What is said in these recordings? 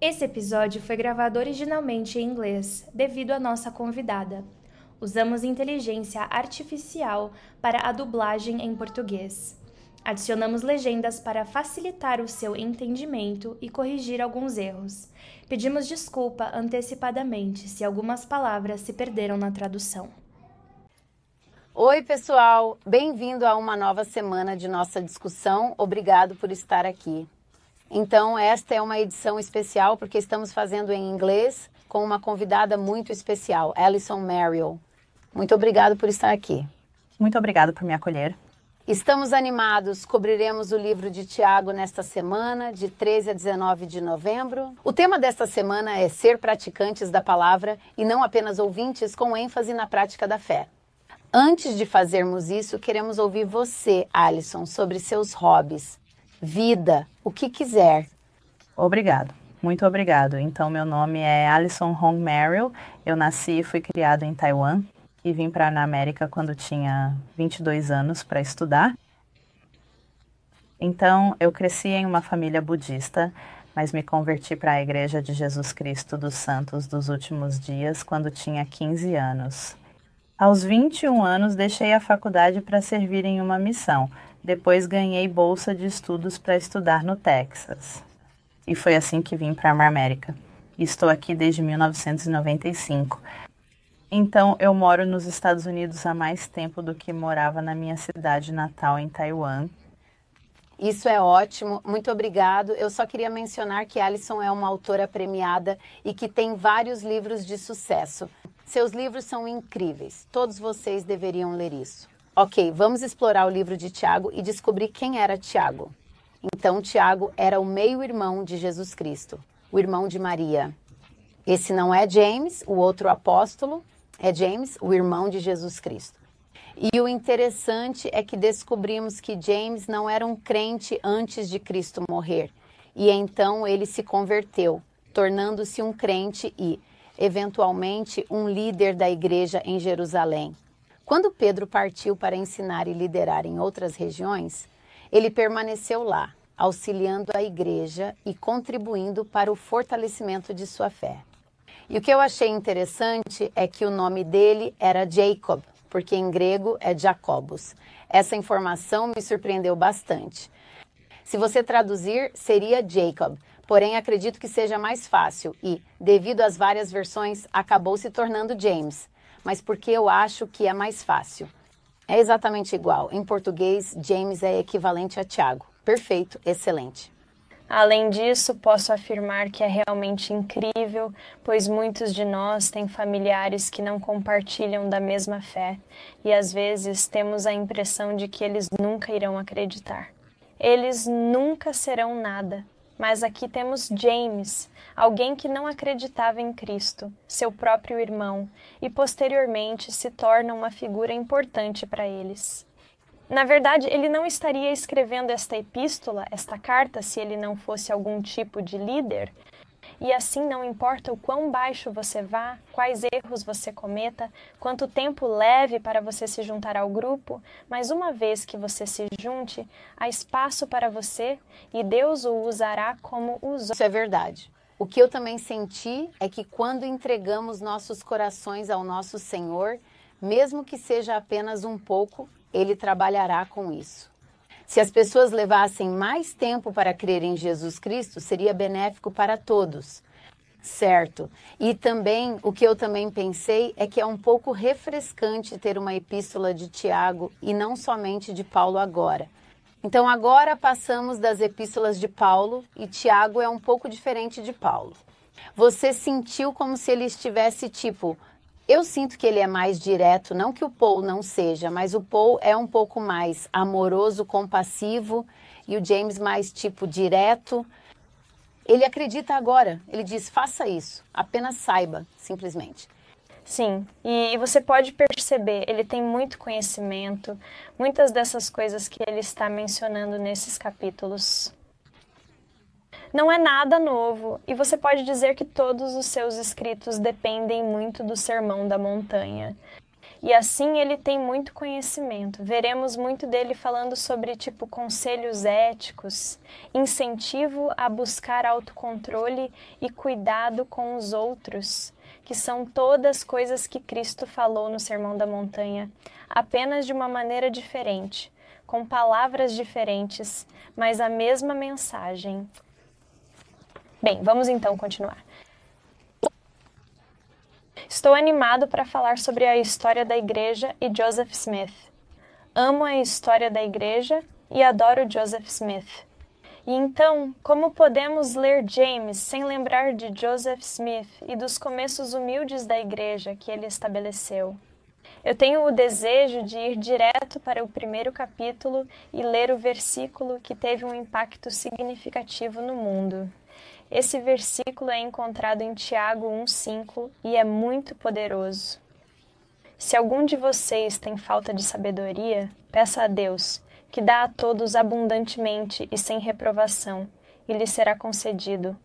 Esse episódio foi gravado originalmente em inglês, devido à nossa convidada. Usamos inteligência artificial para a dublagem em português. Adicionamos legendas para facilitar o seu entendimento e corrigir alguns erros. Pedimos desculpa antecipadamente se algumas palavras se perderam na tradução. Oi, pessoal! Bem-vindo a uma nova semana de nossa discussão. Obrigado por estar aqui. Então, esta é uma edição especial porque estamos fazendo em inglês com uma convidada muito especial, Alison Merrill. Muito obrigado por estar aqui. Muito obrigado por me acolher. Estamos animados, cobriremos o livro de Tiago nesta semana, de 13 a 19 de novembro. O tema desta semana é ser praticantes da palavra e não apenas ouvintes, com ênfase na prática da fé. Antes de fazermos isso, queremos ouvir você, Alison, sobre seus hobbies vida, o que quiser. Obrigado. Muito obrigado. Então, meu nome é Alison Hong Merrill. Eu nasci e fui criado em Taiwan e vim para a América quando tinha 22 anos para estudar. Então, eu cresci em uma família budista, mas me converti para a Igreja de Jesus Cristo dos Santos dos Últimos Dias quando tinha 15 anos. Aos 21 anos, deixei a faculdade para servir em uma missão depois ganhei bolsa de estudos para estudar no Texas. E foi assim que vim para a América. Estou aqui desde 1995. Então, eu moro nos Estados Unidos há mais tempo do que morava na minha cidade natal em Taiwan. Isso é ótimo, muito obrigado. Eu só queria mencionar que Alison é uma autora premiada e que tem vários livros de sucesso. Seus livros são incríveis, todos vocês deveriam ler isso. Ok, vamos explorar o livro de Tiago e descobrir quem era Tiago. Então, Tiago era o meio-irmão de Jesus Cristo, o irmão de Maria. Esse não é James, o outro apóstolo, é James, o irmão de Jesus Cristo. E o interessante é que descobrimos que James não era um crente antes de Cristo morrer. E então ele se converteu, tornando-se um crente e, eventualmente, um líder da igreja em Jerusalém. Quando Pedro partiu para ensinar e liderar em outras regiões, ele permaneceu lá, auxiliando a igreja e contribuindo para o fortalecimento de sua fé. E o que eu achei interessante é que o nome dele era Jacob, porque em grego é Jacobus. Essa informação me surpreendeu bastante. Se você traduzir, seria Jacob, porém acredito que seja mais fácil e, devido às várias versões, acabou se tornando James mas porque eu acho que é mais fácil. É exatamente igual. Em português, James é equivalente a Tiago. Perfeito, excelente. Além disso, posso afirmar que é realmente incrível, pois muitos de nós têm familiares que não compartilham da mesma fé e às vezes temos a impressão de que eles nunca irão acreditar. Eles nunca serão nada, mas aqui temos James, alguém que não acreditava em Cristo, seu próprio irmão, e posteriormente se torna uma figura importante para eles. Na verdade, ele não estaria escrevendo esta epístola, esta carta, se ele não fosse algum tipo de líder, e assim não importa o quão baixo você vá, quais erros você cometa, quanto tempo leve para você se juntar ao grupo, mas uma vez que você se junte, há espaço para você e Deus o usará como usou. Isso é verdade. O que eu também senti é que quando entregamos nossos corações ao nosso Senhor, mesmo que seja apenas um pouco, Ele trabalhará com isso. Se as pessoas levassem mais tempo para crer em Jesus Cristo, seria benéfico para todos. Certo. E também, o que eu também pensei é que é um pouco refrescante ter uma epístola de Tiago e não somente de Paulo agora. Então, agora passamos das epístolas de Paulo e Tiago é um pouco diferente de Paulo. Você sentiu como se ele estivesse tipo, eu sinto que ele é mais direto, não que o Paul não seja, mas o Paul é um pouco mais amoroso, compassivo e o James mais tipo direto. ele acredita agora. Ele diz: faça isso, apenas saiba, simplesmente. Sim, e você pode perceber, ele tem muito conhecimento, muitas dessas coisas que ele está mencionando nesses capítulos. Não é nada novo, e você pode dizer que todos os seus escritos dependem muito do Sermão da Montanha. E assim ele tem muito conhecimento. Veremos muito dele falando sobre tipo conselhos éticos, incentivo a buscar autocontrole e cuidado com os outros, que são todas coisas que Cristo falou no Sermão da Montanha, apenas de uma maneira diferente, com palavras diferentes, mas a mesma mensagem. Bem, vamos então continuar. Estou animado para falar sobre a história da igreja e Joseph Smith. Amo a história da igreja e adoro Joseph Smith. E então, como podemos ler James sem lembrar de Joseph Smith e dos começos humildes da igreja que ele estabeleceu? Eu tenho o desejo de ir direto para o primeiro capítulo e ler o versículo que teve um impacto significativo no mundo. Esse versículo é encontrado em Tiago 1,5 e é muito poderoso. Se algum de vocês tem falta de sabedoria, peça a Deus, que dá a todos abundantemente e sem reprovação, e lhe será concedido.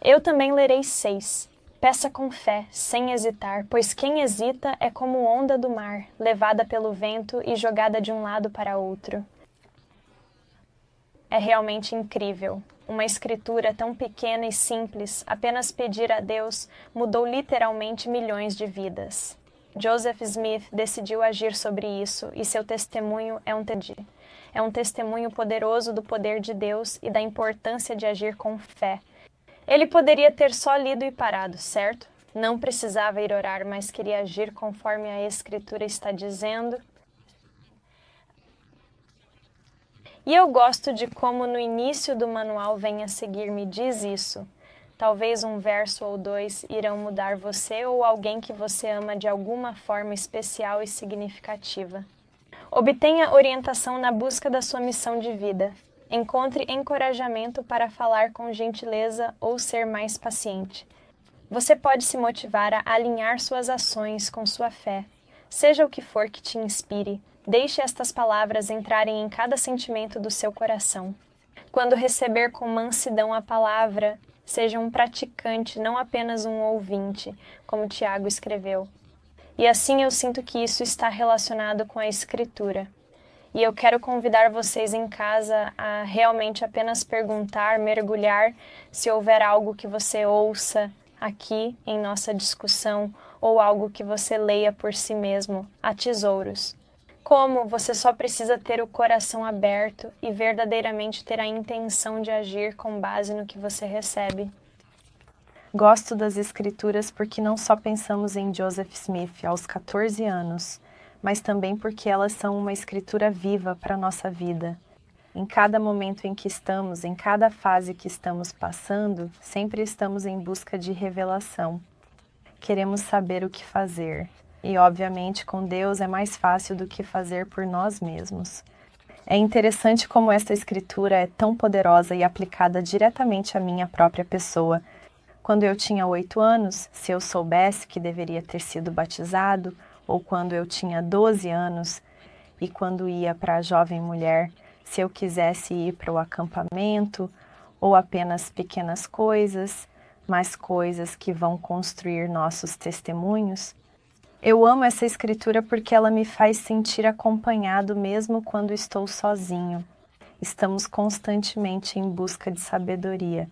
Eu também lerei seis. Peça com fé, sem hesitar, pois quem hesita é como onda do mar, levada pelo vento e jogada de um lado para outro. É realmente incrível. Uma escritura tão pequena e simples, apenas pedir a Deus, mudou literalmente milhões de vidas. Joseph Smith decidiu agir sobre isso e seu testemunho é um é um testemunho poderoso do poder de Deus e da importância de agir com fé. Ele poderia ter só lido e parado, certo? Não precisava ir orar, mas queria agir conforme a Escritura está dizendo E eu gosto de como no início do manual vem a seguir me diz isso. Talvez um verso ou dois irão mudar você ou alguém que você ama de alguma forma especial e significativa. Obtenha orientação na busca da sua missão de vida. Encontre encorajamento para falar com gentileza ou ser mais paciente. Você pode se motivar a alinhar suas ações com sua fé, seja o que for que te inspire Deixe estas palavras entrarem em cada sentimento do seu coração. Quando receber com mansidão a palavra, seja um praticante, não apenas um ouvinte, como Tiago escreveu. E assim eu sinto que isso está relacionado com a Escritura. E eu quero convidar vocês em casa a realmente apenas perguntar, mergulhar se houver algo que você ouça aqui em nossa discussão ou algo que você leia por si mesmo, a tesouros como você só precisa ter o coração aberto e verdadeiramente ter a intenção de agir com base no que você recebe. Gosto das escrituras porque não só pensamos em Joseph Smith aos 14 anos, mas também porque elas são uma escritura viva para a nossa vida. Em cada momento em que estamos, em cada fase que estamos passando, sempre estamos em busca de revelação. Queremos saber o que fazer, e, obviamente, com Deus é mais fácil do que fazer por nós mesmos. É interessante como esta escritura é tão poderosa e aplicada diretamente à minha própria pessoa. Quando eu tinha oito anos, se eu soubesse que deveria ter sido batizado, ou quando eu tinha doze anos e quando ia para a jovem mulher, se eu quisesse ir para o acampamento, ou apenas pequenas coisas, mas coisas que vão construir nossos testemunhos, eu amo essa escritura porque ela me faz sentir acompanhado mesmo quando estou sozinho. Estamos constantemente em busca de sabedoria.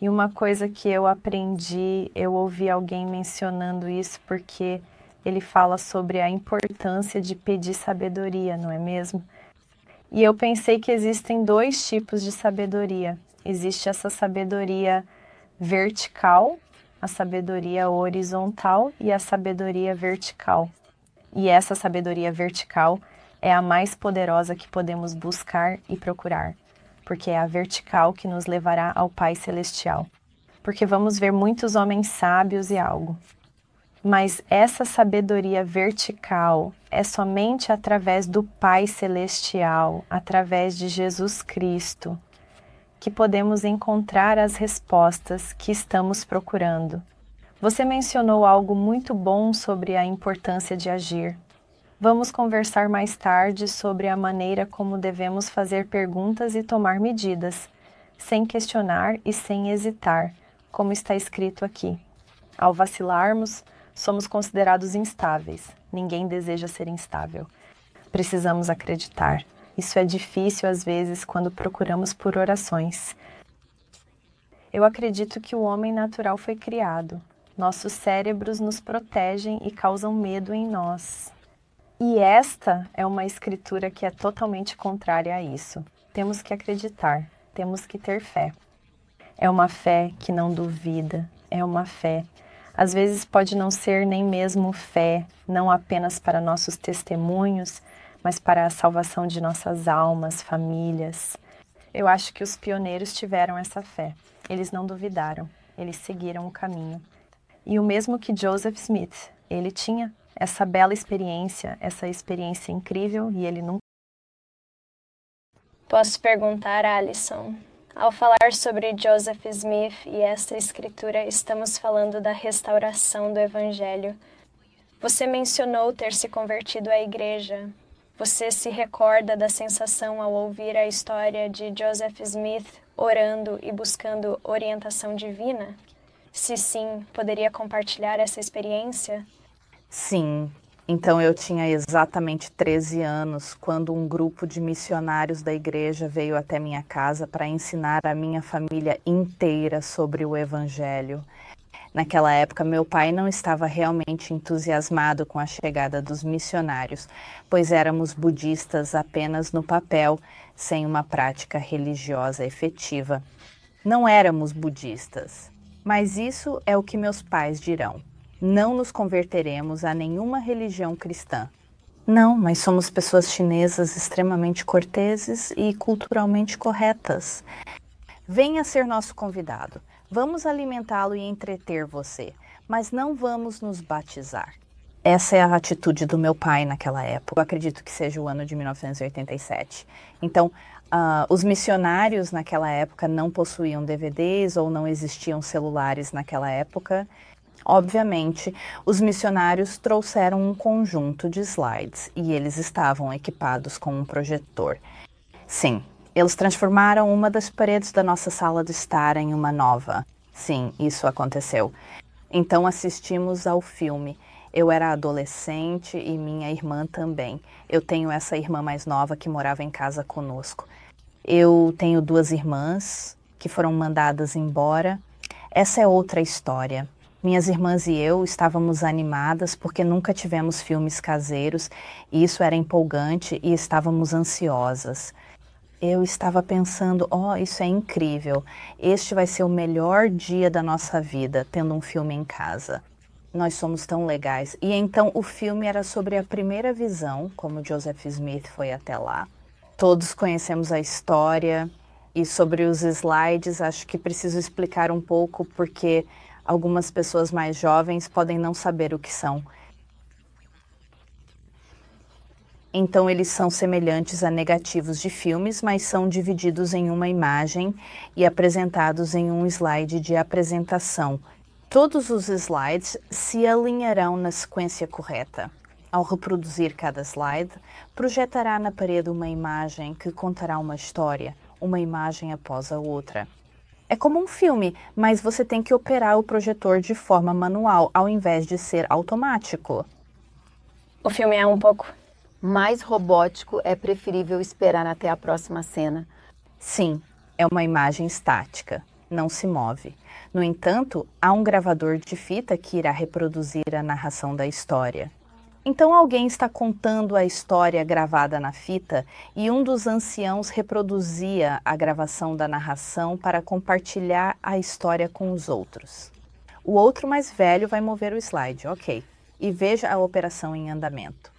E uma coisa que eu aprendi, eu ouvi alguém mencionando isso porque ele fala sobre a importância de pedir sabedoria, não é mesmo? E eu pensei que existem dois tipos de sabedoria. Existe essa sabedoria vertical, a sabedoria horizontal e a sabedoria vertical. E essa sabedoria vertical é a mais poderosa que podemos buscar e procurar, porque é a vertical que nos levará ao Pai Celestial. Porque vamos ver muitos homens sábios e algo. Mas essa sabedoria vertical é somente através do Pai Celestial, através de Jesus Cristo. Que podemos encontrar as respostas que estamos procurando. Você mencionou algo muito bom sobre a importância de agir. Vamos conversar mais tarde sobre a maneira como devemos fazer perguntas e tomar medidas, sem questionar e sem hesitar, como está escrito aqui. Ao vacilarmos, somos considerados instáveis. Ninguém deseja ser instável. Precisamos acreditar. Isso é difícil às vezes quando procuramos por orações. Eu acredito que o homem natural foi criado. Nossos cérebros nos protegem e causam medo em nós. E esta é uma escritura que é totalmente contrária a isso. Temos que acreditar, temos que ter fé. É uma fé que não duvida, é uma fé. Às vezes pode não ser nem mesmo fé, não apenas para nossos testemunhos, mas para a salvação de nossas almas, famílias. Eu acho que os pioneiros tiveram essa fé. Eles não duvidaram, eles seguiram o caminho. E o mesmo que Joseph Smith, ele tinha essa bela experiência, essa experiência incrível e ele nunca. Posso perguntar, Alison, ao falar sobre Joseph Smith e esta escritura, estamos falando da restauração do Evangelho. Você mencionou ter se convertido à igreja, você se recorda da sensação ao ouvir a história de Joseph Smith orando e buscando orientação divina? Se sim, poderia compartilhar essa experiência? Sim. Então eu tinha exatamente 13 anos quando um grupo de missionários da igreja veio até minha casa para ensinar a minha família inteira sobre o evangelho. Naquela época, meu pai não estava realmente entusiasmado com a chegada dos missionários, pois éramos budistas apenas no papel, sem uma prática religiosa efetiva. Não éramos budistas, mas isso é o que meus pais dirão. Não nos converteremos a nenhuma religião cristã. Não, mas somos pessoas chinesas extremamente corteses e culturalmente corretas. Venha ser nosso convidado. Vamos alimentá-lo e entreter você, mas não vamos nos batizar. Essa é a atitude do meu pai naquela época. Eu acredito que seja o ano de 1987. Então, uh, os missionários naquela época não possuíam DVDs ou não existiam celulares naquela época. Obviamente, os missionários trouxeram um conjunto de slides e eles estavam equipados com um projetor. Sim, eles transformaram uma das paredes da nossa sala de estar em uma nova. Sim, isso aconteceu. Então assistimos ao filme. Eu era adolescente e minha irmã também. Eu tenho essa irmã mais nova que morava em casa conosco. Eu tenho duas irmãs que foram mandadas embora. Essa é outra história. Minhas irmãs e eu estávamos animadas porque nunca tivemos filmes caseiros e isso era empolgante e estávamos ansiosas eu estava pensando, ó, oh, isso é incrível. Este vai ser o melhor dia da nossa vida, tendo um filme em casa. Nós somos tão legais. E então o filme era sobre a primeira visão, como Joseph Smith foi até lá. Todos conhecemos a história e sobre os slides, acho que preciso explicar um pouco porque algumas pessoas mais jovens podem não saber o que são. Então, eles são semelhantes a negativos de filmes, mas são divididos em uma imagem e apresentados em um slide de apresentação. Todos os slides se alinharão na sequência correta. Ao reproduzir cada slide, projetará na parede uma imagem que contará uma história, uma imagem após a outra. É como um filme, mas você tem que operar o projetor de forma manual, ao invés de ser automático. O filme é um pouco mais robótico, é preferível esperar até a próxima cena. Sim, é uma imagem estática, não se move. No entanto, há um gravador de fita que irá reproduzir a narração da história. Então alguém está contando a história gravada na fita e um dos anciãos reproduzia a gravação da narração para compartilhar a história com os outros. O outro mais velho vai mover o slide, ok, e veja a operação em andamento.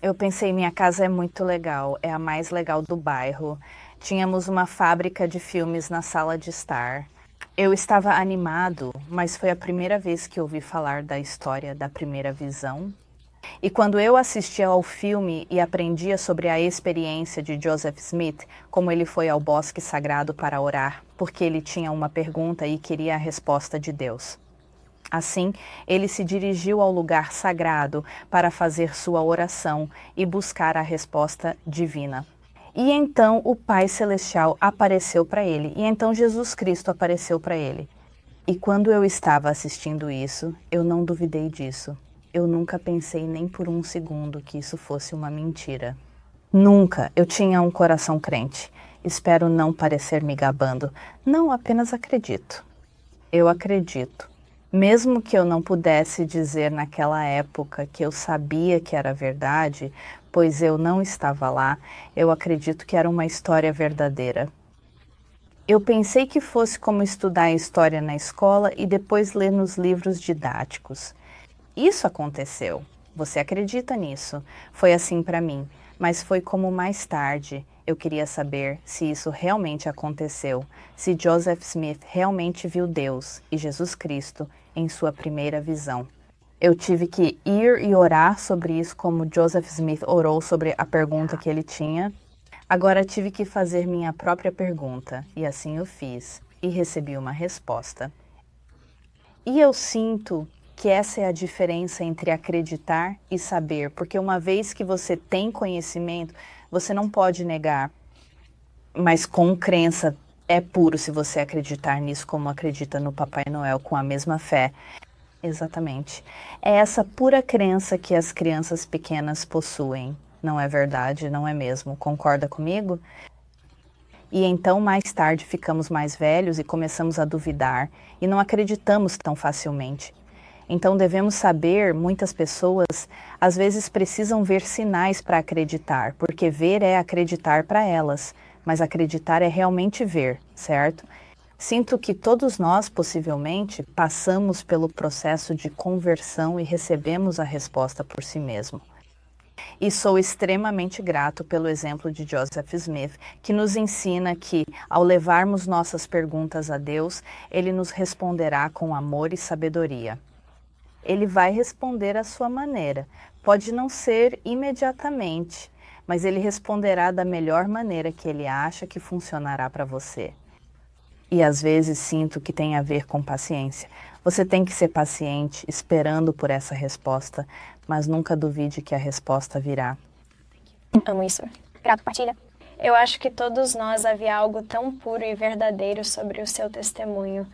Eu pensei, minha casa é muito legal, é a mais legal do bairro. Tínhamos uma fábrica de filmes na sala de estar. Eu estava animado, mas foi a primeira vez que ouvi falar da história da primeira visão. E quando eu assistia ao filme e aprendia sobre a experiência de Joseph Smith, como ele foi ao bosque sagrado para orar, porque ele tinha uma pergunta e queria a resposta de Deus. Assim, ele se dirigiu ao lugar sagrado para fazer sua oração e buscar a resposta divina. E então o Pai Celestial apareceu para ele, e então Jesus Cristo apareceu para ele. E quando eu estava assistindo isso, eu não duvidei disso. Eu nunca pensei nem por um segundo que isso fosse uma mentira. Nunca eu tinha um coração crente. Espero não parecer me gabando. Não apenas acredito. Eu acredito mesmo que eu não pudesse dizer naquela época que eu sabia que era verdade, pois eu não estava lá, eu acredito que era uma história verdadeira. Eu pensei que fosse como estudar história na escola e depois ler nos livros didáticos. Isso aconteceu. Você acredita nisso? Foi assim para mim, mas foi como mais tarde eu queria saber se isso realmente aconteceu, se Joseph Smith realmente viu Deus e Jesus Cristo em sua primeira visão. Eu tive que ir e orar sobre isso, como Joseph Smith orou sobre a pergunta que ele tinha. Agora tive que fazer minha própria pergunta, e assim eu fiz, e recebi uma resposta. E eu sinto que essa é a diferença entre acreditar e saber, porque uma vez que você tem conhecimento, você não pode negar, mas com crença é puro se você acreditar nisso como acredita no Papai Noel com a mesma fé. Exatamente. É essa pura crença que as crianças pequenas possuem. Não é verdade, não é mesmo? Concorda comigo? E então, mais tarde, ficamos mais velhos e começamos a duvidar e não acreditamos tão facilmente. Então devemos saber, muitas pessoas às vezes precisam ver sinais para acreditar, porque ver é acreditar para elas, mas acreditar é realmente ver, certo? Sinto que todos nós, possivelmente, passamos pelo processo de conversão e recebemos a resposta por si mesmo. E sou extremamente grato pelo exemplo de Joseph Smith, que nos ensina que, ao levarmos nossas perguntas a Deus, ele nos responderá com amor e sabedoria ele vai responder à sua maneira. Pode não ser imediatamente, mas ele responderá da melhor maneira que ele acha que funcionará para você. E às vezes sinto que tem a ver com paciência. Você tem que ser paciente, esperando por essa resposta, mas nunca duvide que a resposta virá. Amo isso. Grato, partilha. Eu acho que todos nós havia algo tão puro e verdadeiro sobre o seu testemunho.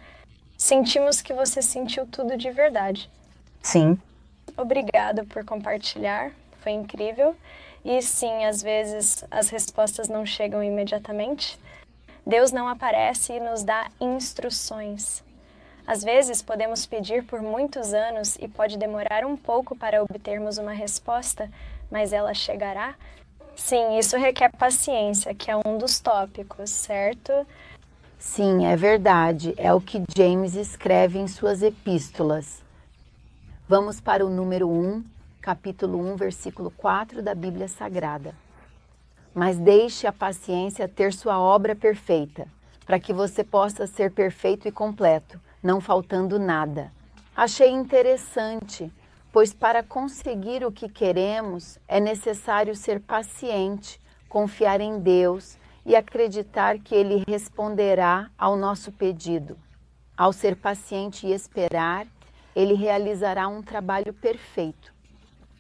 Sentimos que você sentiu tudo de verdade. Sim. Obrigada por compartilhar, foi incrível. E sim, às vezes as respostas não chegam imediatamente. Deus não aparece e nos dá instruções. Às vezes podemos pedir por muitos anos e pode demorar um pouco para obtermos uma resposta, mas ela chegará? Sim, isso requer paciência, que é um dos tópicos, certo? Sim, é verdade. É o que James escreve em suas epístolas. Vamos para o número 1, capítulo 1, versículo 4 da Bíblia Sagrada. Mas deixe a paciência ter sua obra perfeita, para que você possa ser perfeito e completo, não faltando nada. Achei interessante, pois para conseguir o que queremos é necessário ser paciente, confiar em Deus e acreditar que Ele responderá ao nosso pedido. Ao ser paciente e esperar, ele realizará um trabalho perfeito.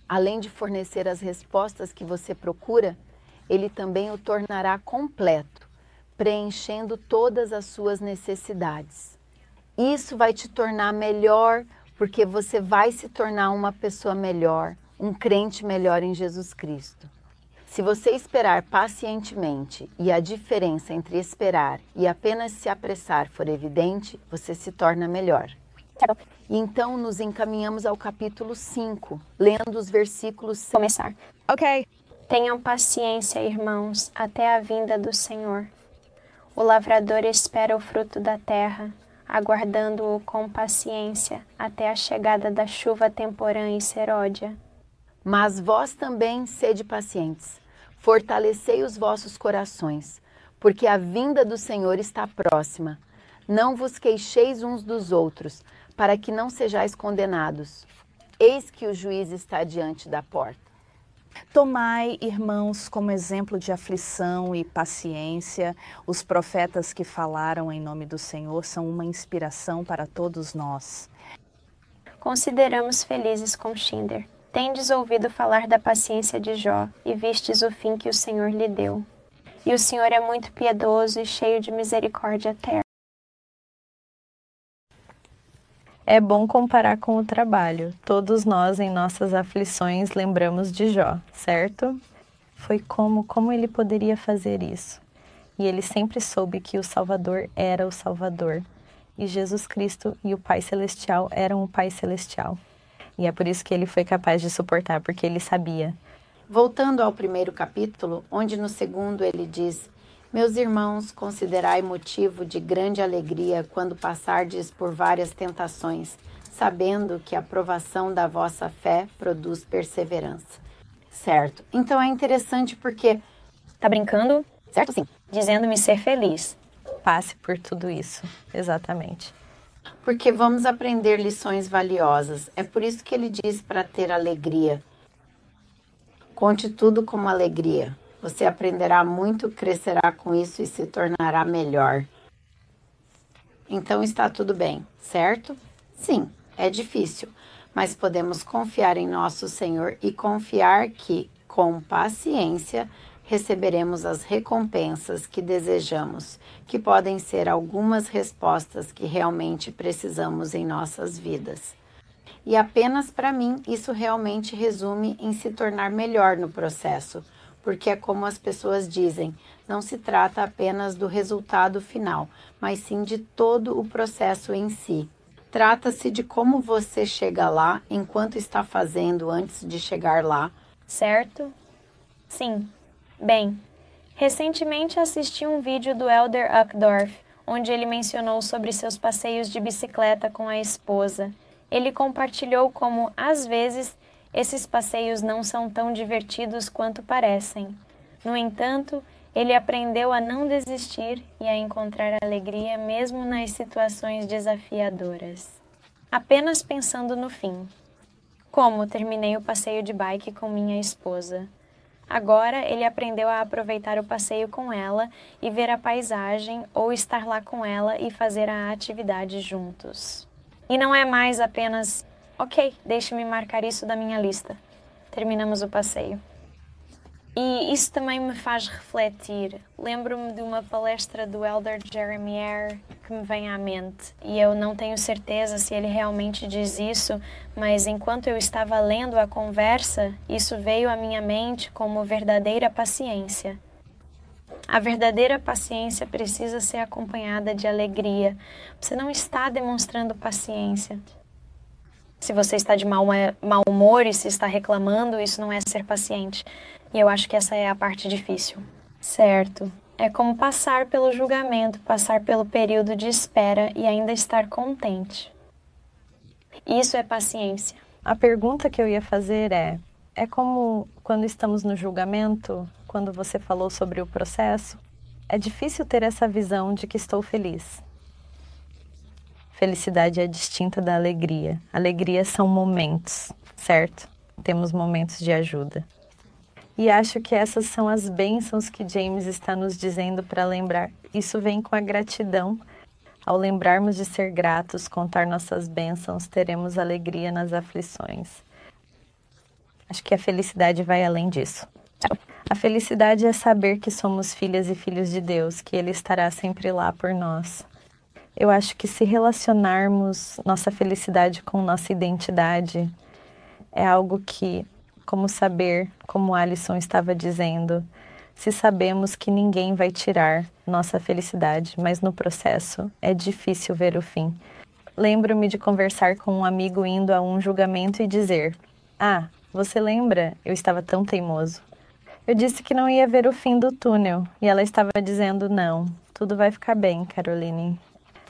Além de fornecer as respostas que você procura, ele também o tornará completo, preenchendo todas as suas necessidades. Isso vai te tornar melhor, porque você vai se tornar uma pessoa melhor, um crente melhor em Jesus Cristo. Se você esperar pacientemente e a diferença entre esperar e apenas se apressar for evidente, você se torna melhor. Então nos encaminhamos ao capítulo 5, lendo os versículos. Começar. Ok. Tenham paciência, irmãos, até a vinda do Senhor. O lavrador espera o fruto da terra, aguardando-o com paciência até a chegada da chuva temporã e seródia. Mas vós também sede pacientes, fortalecei os vossos corações, porque a vinda do Senhor está próxima. Não vos queixeis uns dos outros, para que não sejais condenados. Eis que o juiz está diante da porta. Tomai, irmãos, como exemplo de aflição e paciência, os profetas que falaram em nome do Senhor são uma inspiração para todos nós. Consideramos felizes com Shinder. Tendes ouvido falar da paciência de Jó e vistes o fim que o Senhor lhe deu. E o Senhor é muito piedoso e cheio de misericórdia eterna. É bom comparar com o trabalho. Todos nós, em nossas aflições, lembramos de Jó, certo? Foi como, como ele poderia fazer isso? E ele sempre soube que o Salvador era o Salvador. E Jesus Cristo e o Pai Celestial eram o Pai Celestial. E é por isso que ele foi capaz de suportar, porque ele sabia. Voltando ao primeiro capítulo, onde no segundo ele diz: meus irmãos, considerai motivo de grande alegria quando passardes por várias tentações, sabendo que a provação da vossa fé produz perseverança. Certo. Então é interessante porque. Tá brincando? Certo, sim. Dizendo-me ser feliz. Passe por tudo isso. Exatamente. Porque vamos aprender lições valiosas. É por isso que ele diz para ter alegria. Conte tudo com alegria. Você aprenderá muito, crescerá com isso e se tornará melhor. Então está tudo bem, certo? Sim, é difícil, mas podemos confiar em nosso Senhor e confiar que, com paciência, receberemos as recompensas que desejamos, que podem ser algumas respostas que realmente precisamos em nossas vidas. E apenas para mim, isso realmente resume em se tornar melhor no processo porque é como as pessoas dizem, não se trata apenas do resultado final, mas sim de todo o processo em si. Trata-se de como você chega lá enquanto está fazendo antes de chegar lá. Certo? Sim. Bem, recentemente assisti um vídeo do Elder Uckdorf, onde ele mencionou sobre seus passeios de bicicleta com a esposa. Ele compartilhou como, às vezes, esses passeios não são tão divertidos quanto parecem. No entanto, ele aprendeu a não desistir e a encontrar alegria mesmo nas situações desafiadoras. Apenas pensando no fim. Como terminei o passeio de bike com minha esposa. Agora ele aprendeu a aproveitar o passeio com ela e ver a paisagem ou estar lá com ela e fazer a atividade juntos. E não é mais apenas Ok, deixe-me marcar isso da minha lista. Terminamos o passeio. E isso também me faz refletir. Lembro-me de uma palestra do Elder Jeremy Eyre que me vem à mente. E eu não tenho certeza se ele realmente diz isso, mas enquanto eu estava lendo a conversa, isso veio à minha mente como verdadeira paciência. A verdadeira paciência precisa ser acompanhada de alegria. Você não está demonstrando paciência, se você está de mau, mau humor e se está reclamando, isso não é ser paciente. E eu acho que essa é a parte difícil. Certo. É como passar pelo julgamento, passar pelo período de espera e ainda estar contente. Isso é paciência. A pergunta que eu ia fazer é: é como quando estamos no julgamento, quando você falou sobre o processo? É difícil ter essa visão de que estou feliz. Felicidade é distinta da alegria. Alegria são momentos, certo? Temos momentos de ajuda. E acho que essas são as bênçãos que James está nos dizendo para lembrar. Isso vem com a gratidão. Ao lembrarmos de ser gratos, contar nossas bênçãos, teremos alegria nas aflições. Acho que a felicidade vai além disso. A felicidade é saber que somos filhas e filhos de Deus, que Ele estará sempre lá por nós. Eu acho que se relacionarmos nossa felicidade com nossa identidade é algo que, como saber, como Alison estava dizendo, se sabemos que ninguém vai tirar nossa felicidade, mas no processo é difícil ver o fim. Lembro-me de conversar com um amigo indo a um julgamento e dizer: Ah, você lembra? Eu estava tão teimoso. Eu disse que não ia ver o fim do túnel e ela estava dizendo: Não, tudo vai ficar bem, Caroline.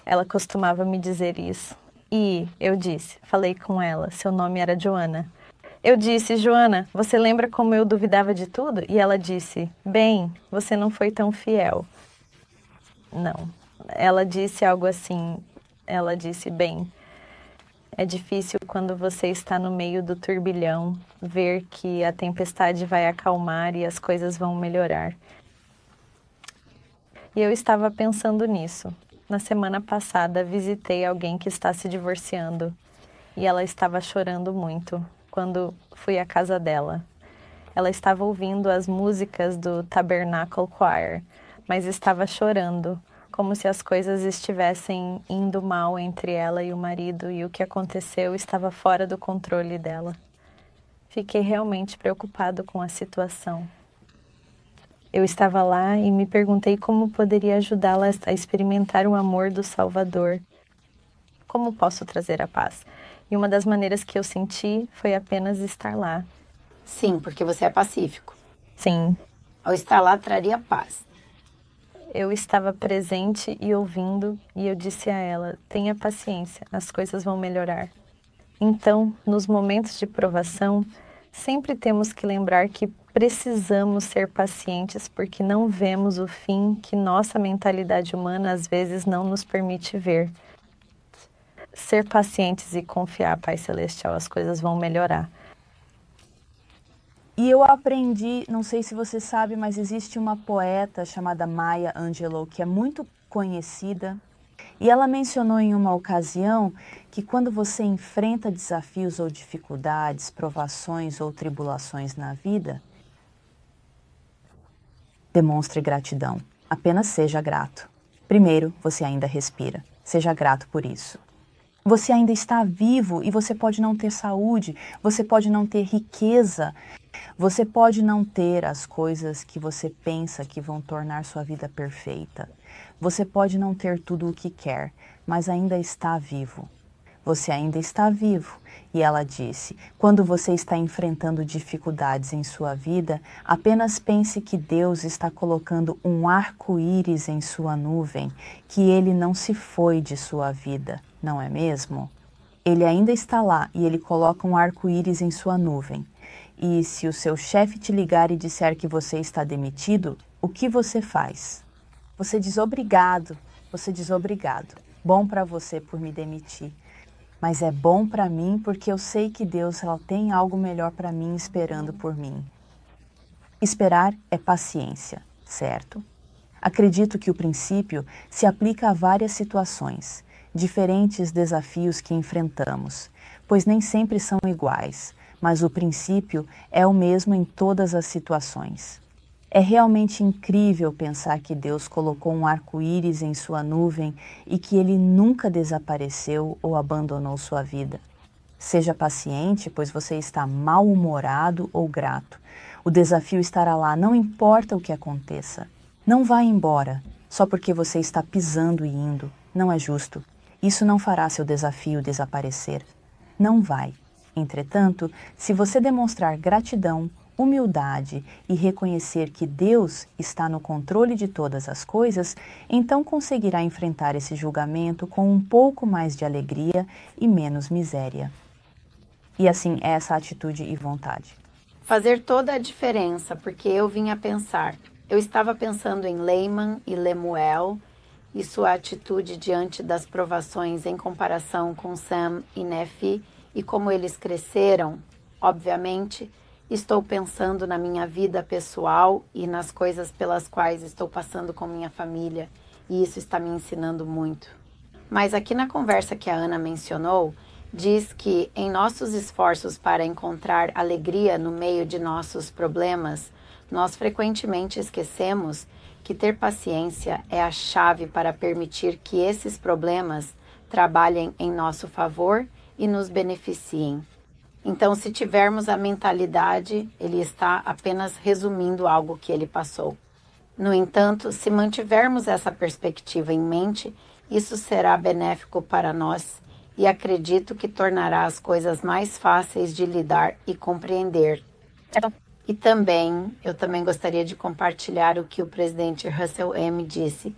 Ela costumava me dizer isso. E eu disse, falei com ela, seu nome era Joana. Eu disse, Joana, você lembra como eu duvidava de tudo? E ela disse, bem, você não foi tão fiel. Não. Ela disse algo assim, ela disse, bem, É difícil quando você está no meio do turbilhão ver que a tempestade vai acalmar e as coisas vão melhorar. E eu estava pensando nisso. Na semana passada visitei alguém que está se divorciando e ela estava chorando muito quando fui à casa dela. Ela estava ouvindo as músicas do Tabernacle Choir, mas estava chorando como se as coisas estivessem indo mal entre ela e o marido e o que aconteceu estava fora do controle dela. Fiquei realmente preocupado com a situação. Eu estava lá e me perguntei como poderia ajudá-la a experimentar o amor do Salvador. Como posso trazer a paz? E uma das maneiras que eu senti foi apenas estar lá. Sim, porque você é pacífico. Sim. Ao estar lá traria paz. Eu estava presente e ouvindo, e eu disse a ela: tenha paciência, as coisas vão melhorar. Então, nos momentos de provação, sempre temos que lembrar que precisamos ser pacientes porque não vemos o fim que nossa mentalidade humana às vezes não nos permite ver. Ser pacientes e confiar, Pai Celestial, as coisas vão melhorar. E eu aprendi, não sei se você sabe, mas existe uma poeta chamada Maya Angelou que é muito conhecida. E ela mencionou em uma ocasião que quando você enfrenta desafios ou dificuldades, provações ou tribulações na vida, demonstre gratidão. Apenas seja grato. Primeiro, você ainda respira. Seja grato por isso. Você ainda está vivo e você pode não ter saúde, você pode não ter riqueza, você pode não ter as coisas que você pensa que vão tornar sua vida perfeita. Você pode não ter tudo o que quer, mas ainda está vivo. Você ainda está vivo. E ela disse: quando você está enfrentando dificuldades em sua vida, apenas pense que Deus está colocando um arco-íris em sua nuvem, que ele não se foi de sua vida não é mesmo? Ele ainda está lá e ele coloca um arco-íris em sua nuvem. E se o seu chefe te ligar e disser que você está demitido, o que você faz? Você diz obrigado, você diz obrigado. Bom para você por me demitir. Mas é bom para mim porque eu sei que Deus ela tem algo melhor para mim esperando por mim. Esperar é paciência, certo? Acredito que o princípio se aplica a várias situações diferentes desafios que enfrentamos, pois nem sempre são iguais, mas o princípio é o mesmo em todas as situações. É realmente incrível pensar que Deus colocou um arco-íris em sua nuvem e que ele nunca desapareceu ou abandonou sua vida. Seja paciente, pois você está mal-humorado ou grato. O desafio estará lá, não importa o que aconteça. Não vá embora só porque você está pisando e indo. Não é justo. Isso não fará seu desafio desaparecer. Não vai. Entretanto, se você demonstrar gratidão, humildade e reconhecer que Deus está no controle de todas as coisas, então conseguirá enfrentar esse julgamento com um pouco mais de alegria e menos miséria. E assim, é essa atitude e vontade. Fazer toda a diferença, porque eu vim a pensar. Eu estava pensando em Lehman e Lemuel e sua atitude diante das provações em comparação com Sam e Nefi e como eles cresceram, obviamente, estou pensando na minha vida pessoal e nas coisas pelas quais estou passando com minha família, e isso está me ensinando muito. Mas aqui na conversa que a Ana mencionou, diz que em nossos esforços para encontrar alegria no meio de nossos problemas, nós frequentemente esquecemos que ter paciência é a chave para permitir que esses problemas trabalhem em nosso favor e nos beneficiem. Então, se tivermos a mentalidade, ele está apenas resumindo algo que ele passou. No entanto, se mantivermos essa perspectiva em mente, isso será benéfico para nós e acredito que tornará as coisas mais fáceis de lidar e compreender. E também, eu também gostaria de compartilhar o que o presidente Russell M. disse.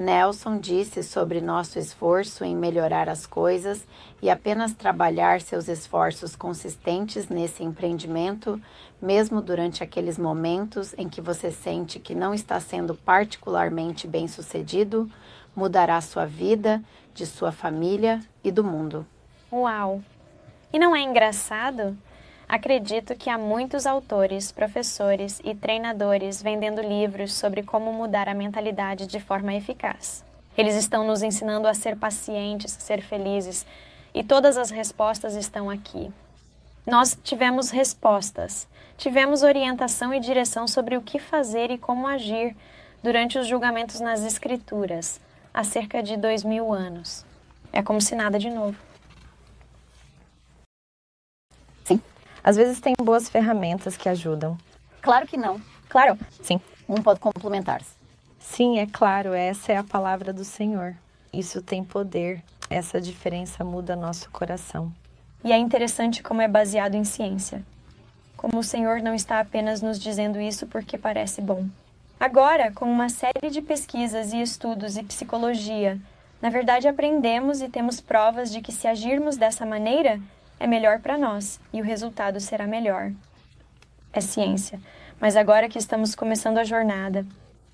Nelson disse sobre nosso esforço em melhorar as coisas e apenas trabalhar seus esforços consistentes nesse empreendimento, mesmo durante aqueles momentos em que você sente que não está sendo particularmente bem sucedido, mudará sua vida, de sua família e do mundo. Uau! E não é engraçado? Acredito que há muitos autores, professores e treinadores vendendo livros sobre como mudar a mentalidade de forma eficaz. Eles estão nos ensinando a ser pacientes, a ser felizes, e todas as respostas estão aqui. Nós tivemos respostas, tivemos orientação e direção sobre o que fazer e como agir durante os julgamentos nas Escrituras, há cerca de dois mil anos. É como se nada de novo. Sim. Às vezes tem boas ferramentas que ajudam. Claro que não. Claro. Sim. Um pode complementar-se. Sim, é claro, essa é a palavra do Senhor. Isso tem poder. Essa diferença muda nosso coração. E é interessante como é baseado em ciência. Como o Senhor não está apenas nos dizendo isso porque parece bom. Agora, com uma série de pesquisas e estudos e psicologia, na verdade aprendemos e temos provas de que se agirmos dessa maneira, é melhor para nós e o resultado será melhor. É ciência, mas agora que estamos começando a jornada.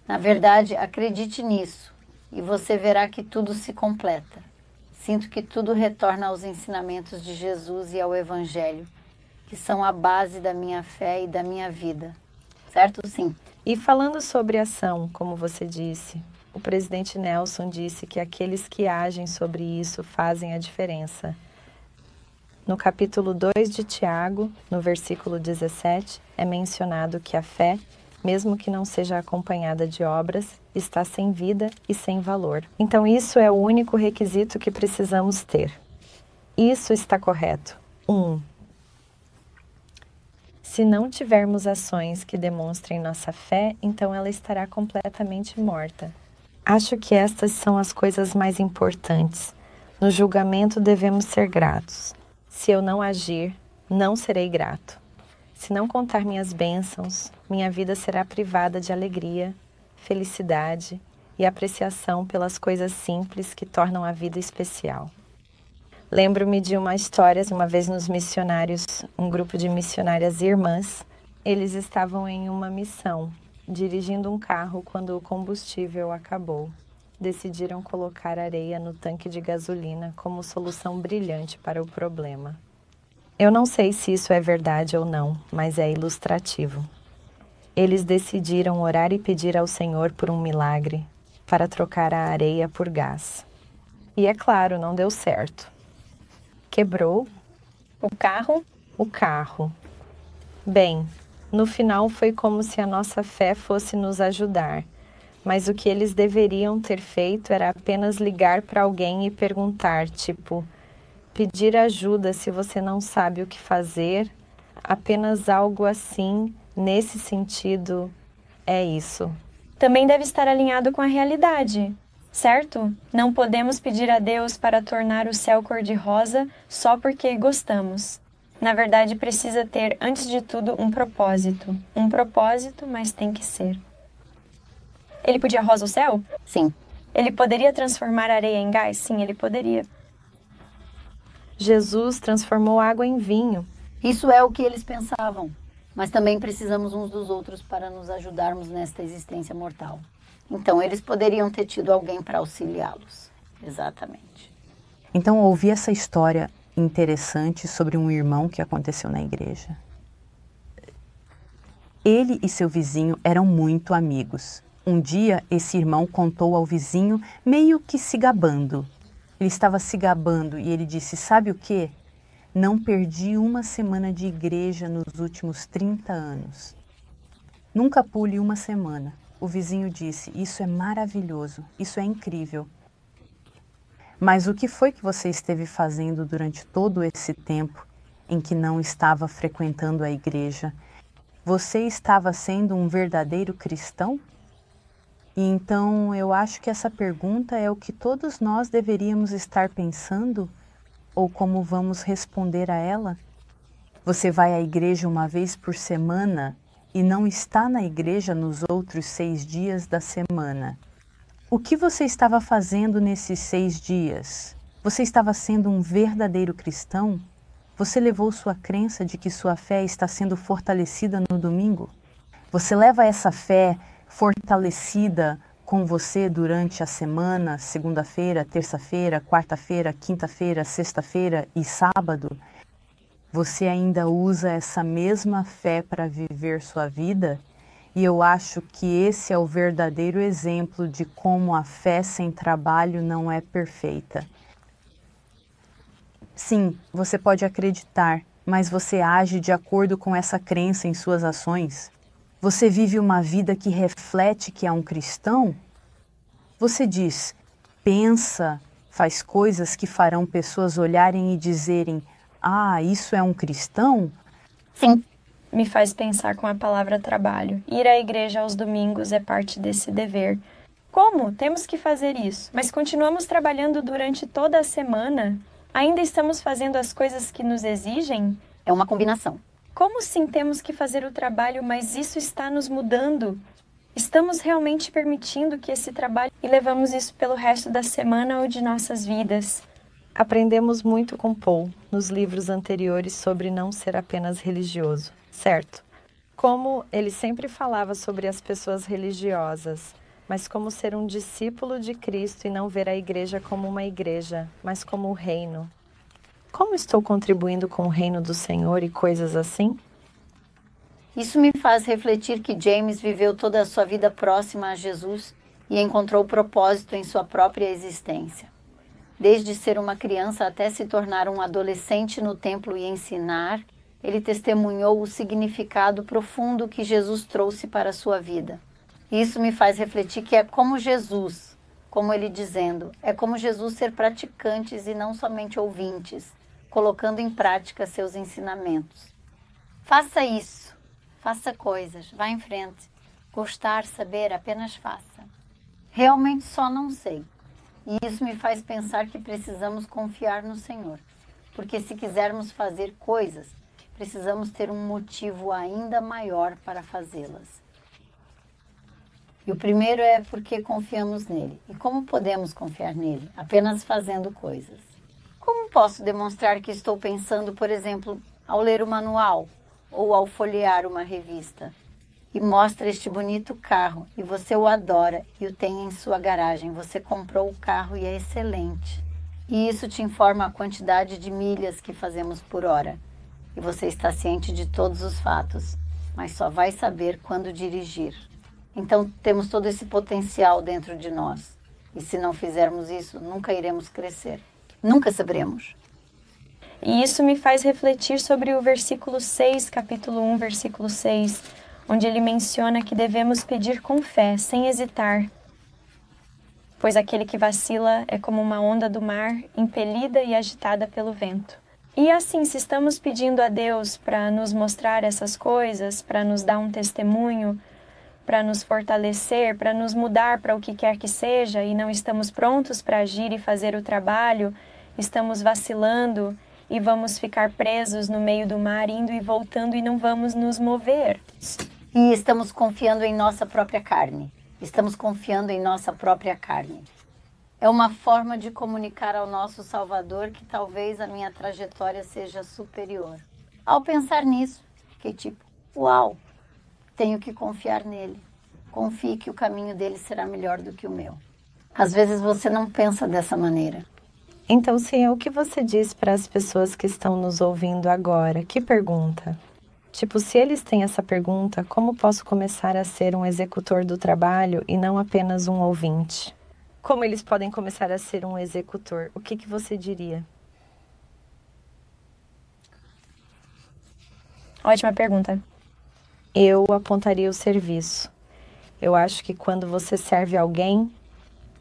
Na verdade, acredite nisso e você verá que tudo se completa. Sinto que tudo retorna aos ensinamentos de Jesus e ao Evangelho, que são a base da minha fé e da minha vida. Certo? Sim. E falando sobre ação, como você disse, o presidente Nelson disse que aqueles que agem sobre isso fazem a diferença. No capítulo 2 de Tiago, no versículo 17, é mencionado que a fé, mesmo que não seja acompanhada de obras, está sem vida e sem valor. Então, isso é o único requisito que precisamos ter. Isso está correto. 1. Um, se não tivermos ações que demonstrem nossa fé, então ela estará completamente morta. Acho que estas são as coisas mais importantes. No julgamento devemos ser gratos. Se eu não agir, não serei grato. Se não contar minhas bênçãos, minha vida será privada de alegria, felicidade e apreciação pelas coisas simples que tornam a vida especial. Lembro-me de uma história, uma vez nos missionários, um grupo de missionárias irmãs, eles estavam em uma missão, dirigindo um carro quando o combustível acabou decidiram colocar areia no tanque de gasolina como solução brilhante para o problema. Eu não sei se isso é verdade ou não, mas é ilustrativo. Eles decidiram orar e pedir ao Senhor por um milagre para trocar a areia por gás. E é claro, não deu certo. Quebrou o carro? O carro. Bem, no final foi como se a nossa fé fosse nos ajudar mas o que eles deveriam ter feito era apenas ligar para alguém e perguntar, tipo, pedir ajuda se você não sabe o que fazer, apenas algo assim, nesse sentido, é isso. Também deve estar alinhado com a realidade, certo? Não podemos pedir a Deus para tornar o céu cor-de-rosa só porque gostamos. Na verdade, precisa ter, antes de tudo, um propósito. Um propósito, mas tem que ser. Ele podia rosa o céu? Sim. Ele poderia transformar areia em gás? Sim, ele poderia. Jesus transformou água em vinho. Isso é o que eles pensavam. Mas também precisamos uns dos outros para nos ajudarmos nesta existência mortal. Então, eles poderiam ter tido alguém para auxiliá-los. Exatamente. Então, ouvi essa história interessante sobre um irmão que aconteceu na igreja. Ele e seu vizinho eram muito amigos. Um dia, esse irmão contou ao vizinho, meio que se gabando. Ele estava se gabando e ele disse: Sabe o que? Não perdi uma semana de igreja nos últimos 30 anos. Nunca pule uma semana. O vizinho disse: Isso é maravilhoso, isso é incrível. Mas o que foi que você esteve fazendo durante todo esse tempo em que não estava frequentando a igreja? Você estava sendo um verdadeiro cristão? Então eu acho que essa pergunta é o que todos nós deveríamos estar pensando ou como vamos responder a ela. Você vai à igreja uma vez por semana e não está na igreja nos outros seis dias da semana. O que você estava fazendo nesses seis dias? Você estava sendo um verdadeiro cristão? Você levou sua crença de que sua fé está sendo fortalecida no domingo? Você leva essa fé fortalecida com você durante a semana, segunda-feira, terça-feira, quarta-feira, quinta-feira, sexta-feira e sábado, você ainda usa essa mesma fé para viver sua vida? E eu acho que esse é o verdadeiro exemplo de como a fé sem trabalho não é perfeita. Sim, você pode acreditar, mas você age de acordo com essa crença em suas ações? Você vive uma vida que reflete que é um cristão? Você diz, pensa, faz coisas que farão pessoas olharem e dizerem: Ah, isso é um cristão? Sim. Me faz pensar com a palavra trabalho. Ir à igreja aos domingos é parte desse dever. Como? Temos que fazer isso. Mas continuamos trabalhando durante toda a semana? Ainda estamos fazendo as coisas que nos exigem? É uma combinação. Como sim temos que fazer o trabalho, mas isso está nos mudando? Estamos realmente permitindo que esse trabalho e levamos isso pelo resto da semana ou de nossas vidas? Aprendemos muito com Paul nos livros anteriores sobre não ser apenas religioso, certo? Como ele sempre falava sobre as pessoas religiosas, mas como ser um discípulo de Cristo e não ver a igreja como uma igreja, mas como o reino, como estou contribuindo com o reino do Senhor e coisas assim? Isso me faz refletir que James viveu toda a sua vida próxima a Jesus e encontrou propósito em sua própria existência. Desde ser uma criança até se tornar um adolescente no templo e ensinar, ele testemunhou o significado profundo que Jesus trouxe para a sua vida. Isso me faz refletir que é como Jesus, como ele dizendo, é como Jesus ser praticantes e não somente ouvintes colocando em prática seus ensinamentos. Faça isso, faça coisas, vá em frente. Gostar, saber, apenas faça. Realmente só não sei. E isso me faz pensar que precisamos confiar no Senhor, porque se quisermos fazer coisas, precisamos ter um motivo ainda maior para fazê-las. E o primeiro é porque confiamos nele. E como podemos confiar nele? Apenas fazendo coisas. Como posso demonstrar que estou pensando, por exemplo, ao ler o manual ou ao folhear uma revista? E mostra este bonito carro e você o adora e o tem em sua garagem. Você comprou o carro e é excelente. E isso te informa a quantidade de milhas que fazemos por hora. E você está ciente de todos os fatos, mas só vai saber quando dirigir. Então temos todo esse potencial dentro de nós. E se não fizermos isso, nunca iremos crescer. Nunca saberemos. E isso me faz refletir sobre o versículo 6, capítulo 1, versículo 6, onde ele menciona que devemos pedir com fé, sem hesitar. Pois aquele que vacila é como uma onda do mar, impelida e agitada pelo vento. E assim, se estamos pedindo a Deus para nos mostrar essas coisas, para nos dar um testemunho, para nos fortalecer, para nos mudar para o que quer que seja e não estamos prontos para agir e fazer o trabalho, estamos vacilando e vamos ficar presos no meio do mar, indo e voltando e não vamos nos mover. E estamos confiando em nossa própria carne. Estamos confiando em nossa própria carne. É uma forma de comunicar ao nosso Salvador que talvez a minha trajetória seja superior. Ao pensar nisso, fiquei tipo, uau, tenho que confiar nele. Confie que o caminho dele será melhor do que o meu. Às vezes você não pensa dessa maneira. Então, Senhor, o que você diz para as pessoas que estão nos ouvindo agora? Que pergunta? Tipo, se eles têm essa pergunta, como posso começar a ser um executor do trabalho e não apenas um ouvinte? Como eles podem começar a ser um executor? O que, que você diria? Ótima pergunta eu apontaria o serviço. Eu acho que quando você serve alguém,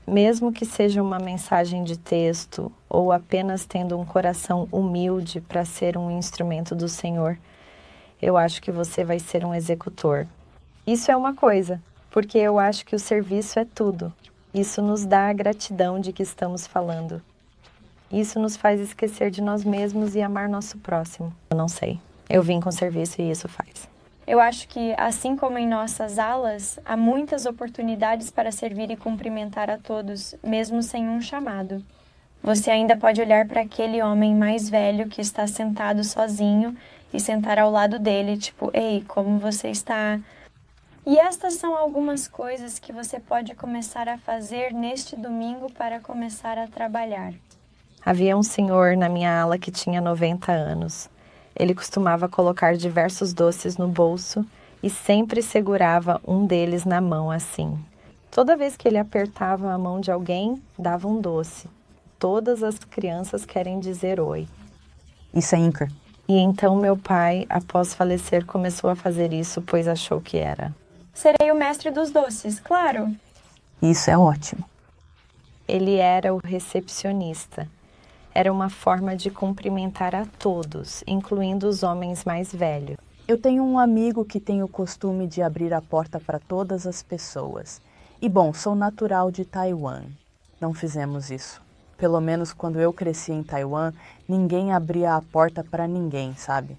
mesmo que seja uma mensagem de texto ou apenas tendo um coração humilde para ser um instrumento do Senhor, eu acho que você vai ser um executor. Isso é uma coisa, porque eu acho que o serviço é tudo. Isso nos dá a gratidão de que estamos falando. Isso nos faz esquecer de nós mesmos e amar nosso próximo. Eu não sei. Eu vim com serviço e isso faz. Eu acho que, assim como em nossas alas, há muitas oportunidades para servir e cumprimentar a todos, mesmo sem um chamado. Você ainda pode olhar para aquele homem mais velho que está sentado sozinho e sentar ao lado dele, tipo, ei, como você está? E estas são algumas coisas que você pode começar a fazer neste domingo para começar a trabalhar. Havia um senhor na minha ala que tinha 90 anos. Ele costumava colocar diversos doces no bolso e sempre segurava um deles na mão assim. Toda vez que ele apertava a mão de alguém, dava um doce. Todas as crianças querem dizer oi. Isso é Inca. E então meu pai, após falecer, começou a fazer isso, pois achou que era. Serei o mestre dos doces, claro. Isso é ótimo. Ele era o recepcionista. Era uma forma de cumprimentar a todos, incluindo os homens mais velhos. Eu tenho um amigo que tem o costume de abrir a porta para todas as pessoas. E bom, sou natural de Taiwan. Não fizemos isso. Pelo menos quando eu cresci em Taiwan, ninguém abria a porta para ninguém, sabe?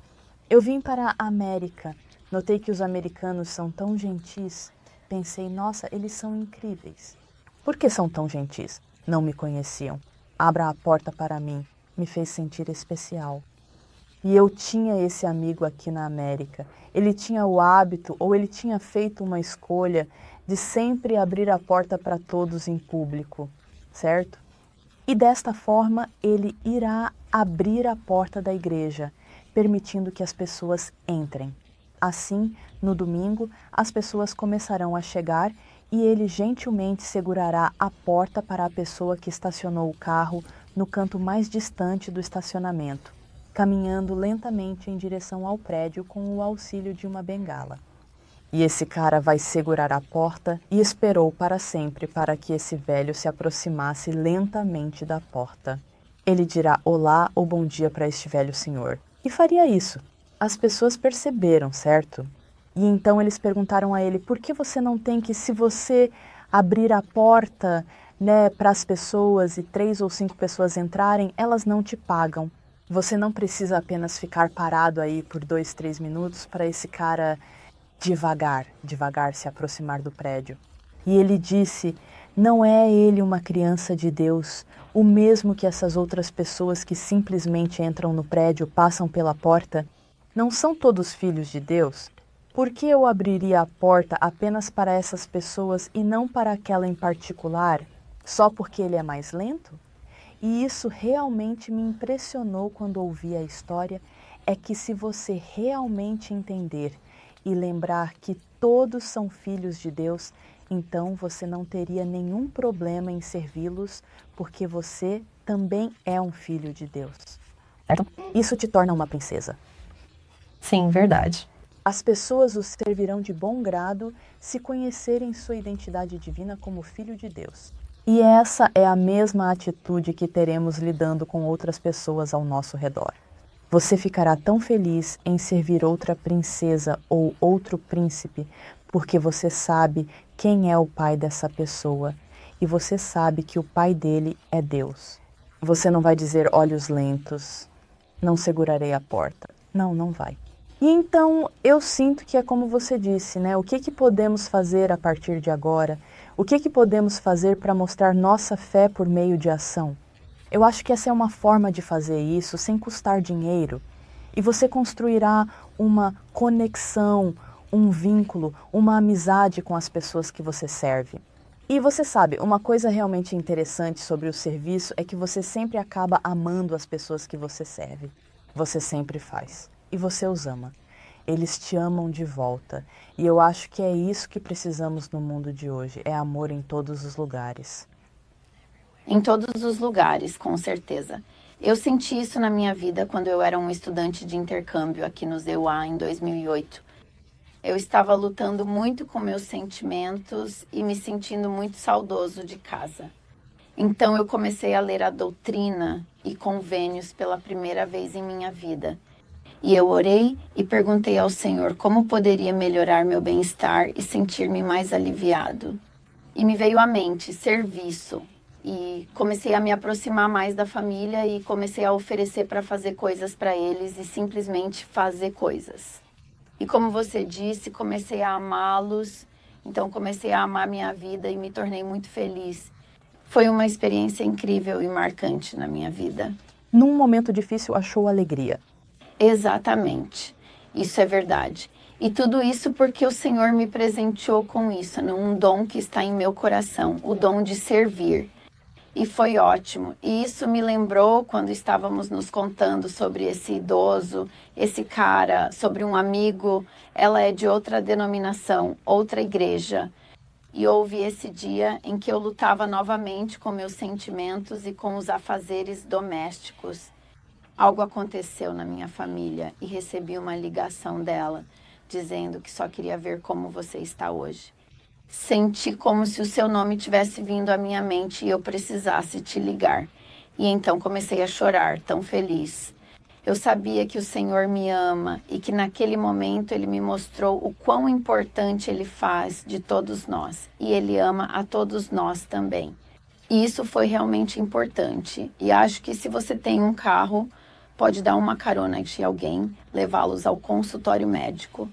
Eu vim para a América Notei que os americanos são tão gentis. Pensei, nossa, eles são incríveis. Por que são tão gentis? Não me conheciam. Abra a porta para mim. Me fez sentir especial. E eu tinha esse amigo aqui na América. Ele tinha o hábito, ou ele tinha feito uma escolha, de sempre abrir a porta para todos em público, certo? E desta forma ele irá abrir a porta da igreja, permitindo que as pessoas entrem. Assim, no domingo, as pessoas começarão a chegar e ele gentilmente segurará a porta para a pessoa que estacionou o carro no canto mais distante do estacionamento, caminhando lentamente em direção ao prédio com o auxílio de uma bengala. E esse cara vai segurar a porta e esperou para sempre para que esse velho se aproximasse lentamente da porta. Ele dirá olá ou bom dia para este velho senhor. E faria isso, as pessoas perceberam, certo? E então eles perguntaram a ele: por que você não tem que, se você abrir a porta né, para as pessoas e três ou cinco pessoas entrarem, elas não te pagam? Você não precisa apenas ficar parado aí por dois, três minutos para esse cara devagar, devagar se aproximar do prédio. E ele disse: não é ele uma criança de Deus, o mesmo que essas outras pessoas que simplesmente entram no prédio, passam pela porta não são todos filhos de Deus? Por que eu abriria a porta apenas para essas pessoas e não para aquela em particular, só porque ele é mais lento? E isso realmente me impressionou quando ouvi a história, é que se você realmente entender e lembrar que todos são filhos de Deus, então você não teria nenhum problema em servi-los, porque você também é um filho de Deus. Isso te torna uma princesa. Sim, verdade. As pessoas o servirão de bom grado se conhecerem sua identidade divina como filho de Deus. E essa é a mesma atitude que teremos lidando com outras pessoas ao nosso redor. Você ficará tão feliz em servir outra princesa ou outro príncipe porque você sabe quem é o pai dessa pessoa e você sabe que o pai dele é Deus. Você não vai dizer olhos lentos, não segurarei a porta. Não, não vai. E então eu sinto que é como você disse, né? O que, que podemos fazer a partir de agora? O que, que podemos fazer para mostrar nossa fé por meio de ação? Eu acho que essa é uma forma de fazer isso sem custar dinheiro. E você construirá uma conexão, um vínculo, uma amizade com as pessoas que você serve. E você sabe, uma coisa realmente interessante sobre o serviço é que você sempre acaba amando as pessoas que você serve. Você sempre faz e você os ama. Eles te amam de volta. E eu acho que é isso que precisamos no mundo de hoje: é amor em todos os lugares. Em todos os lugares, com certeza. Eu senti isso na minha vida quando eu era um estudante de intercâmbio aqui no ZEUA em 2008. Eu estava lutando muito com meus sentimentos e me sentindo muito saudoso de casa. Então eu comecei a ler a doutrina e convênios pela primeira vez em minha vida. E eu orei e perguntei ao Senhor como poderia melhorar meu bem-estar e sentir-me mais aliviado. E me veio à mente serviço. E comecei a me aproximar mais da família e comecei a oferecer para fazer coisas para eles e simplesmente fazer coisas. E como você disse, comecei a amá-los, então comecei a amar minha vida e me tornei muito feliz. Foi uma experiência incrível e marcante na minha vida. Num momento difícil, achou alegria. Exatamente. Isso é verdade. E tudo isso porque o Senhor me presenteou com isso, né? um dom que está em meu coração, o dom de servir. E foi ótimo. E isso me lembrou quando estávamos nos contando sobre esse idoso, esse cara, sobre um amigo. Ela é de outra denominação, outra igreja. E houve esse dia em que eu lutava novamente com meus sentimentos e com os afazeres domésticos. Algo aconteceu na minha família e recebi uma ligação dela dizendo que só queria ver como você está hoje. Senti como se o seu nome tivesse vindo à minha mente e eu precisasse te ligar. E então comecei a chorar, tão feliz. Eu sabia que o Senhor me ama e que naquele momento ele me mostrou o quão importante ele faz de todos nós. E ele ama a todos nós também. E isso foi realmente importante. E acho que se você tem um carro, pode dar uma carona de alguém, levá-los ao consultório médico.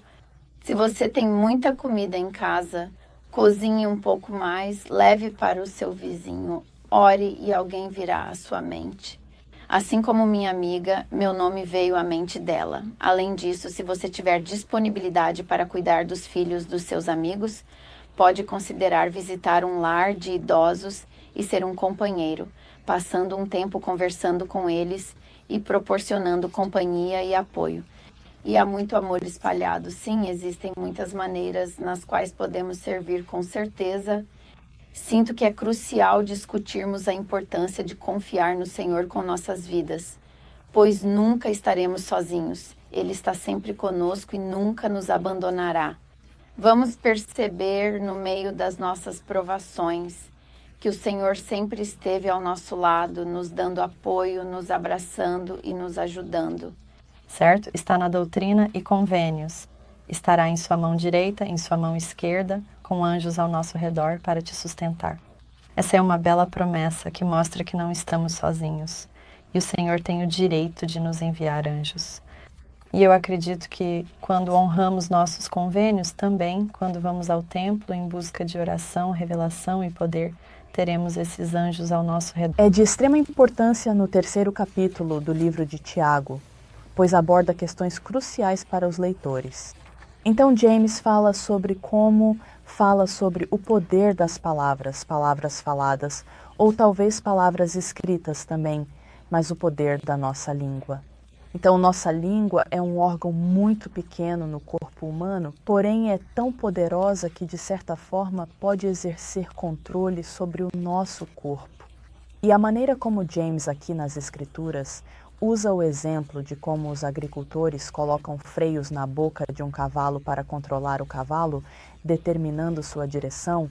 Se você tem muita comida em casa, cozinhe um pouco mais, leve para o seu vizinho, ore e alguém virá à sua mente. Assim como minha amiga, meu nome veio à mente dela. Além disso, se você tiver disponibilidade para cuidar dos filhos dos seus amigos, pode considerar visitar um lar de idosos e ser um companheiro, passando um tempo conversando com eles e proporcionando companhia e apoio. E há muito amor espalhado. Sim, existem muitas maneiras nas quais podemos servir com certeza. Sinto que é crucial discutirmos a importância de confiar no Senhor com nossas vidas, pois nunca estaremos sozinhos. Ele está sempre conosco e nunca nos abandonará. Vamos perceber no meio das nossas provações que o Senhor sempre esteve ao nosso lado, nos dando apoio, nos abraçando e nos ajudando. Certo? Está na doutrina e convênios. Estará em sua mão direita, em sua mão esquerda, com anjos ao nosso redor para te sustentar. Essa é uma bela promessa que mostra que não estamos sozinhos e o Senhor tem o direito de nos enviar anjos. E eu acredito que quando honramos nossos convênios, também, quando vamos ao templo em busca de oração, revelação e poder, teremos esses anjos ao nosso redor. É de extrema importância no terceiro capítulo do livro de Tiago, pois aborda questões cruciais para os leitores. Então, James fala sobre como fala sobre o poder das palavras, palavras faladas, ou talvez palavras escritas também, mas o poder da nossa língua. Então, nossa língua é um órgão muito pequeno no corpo humano, porém é tão poderosa que, de certa forma, pode exercer controle sobre o nosso corpo. E a maneira como James, aqui nas Escrituras, usa o exemplo de como os agricultores colocam freios na boca de um cavalo para controlar o cavalo, determinando sua direção,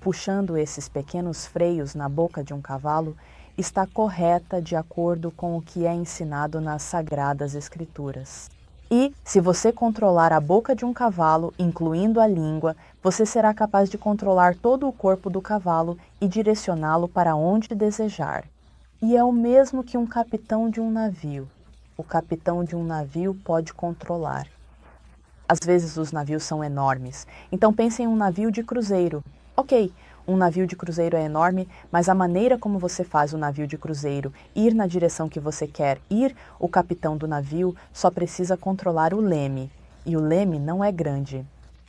puxando esses pequenos freios na boca de um cavalo, está correta de acordo com o que é ensinado nas Sagradas Escrituras. E, se você controlar a boca de um cavalo, incluindo a língua, você será capaz de controlar todo o corpo do cavalo e direcioná-lo para onde desejar. E é o mesmo que um capitão de um navio. O capitão de um navio pode controlar. Às vezes os navios são enormes, então pense em um navio de cruzeiro. Ok, um navio de cruzeiro é enorme, mas a maneira como você faz o navio de cruzeiro ir na direção que você quer ir, o capitão do navio só precisa controlar o leme, e o leme não é grande.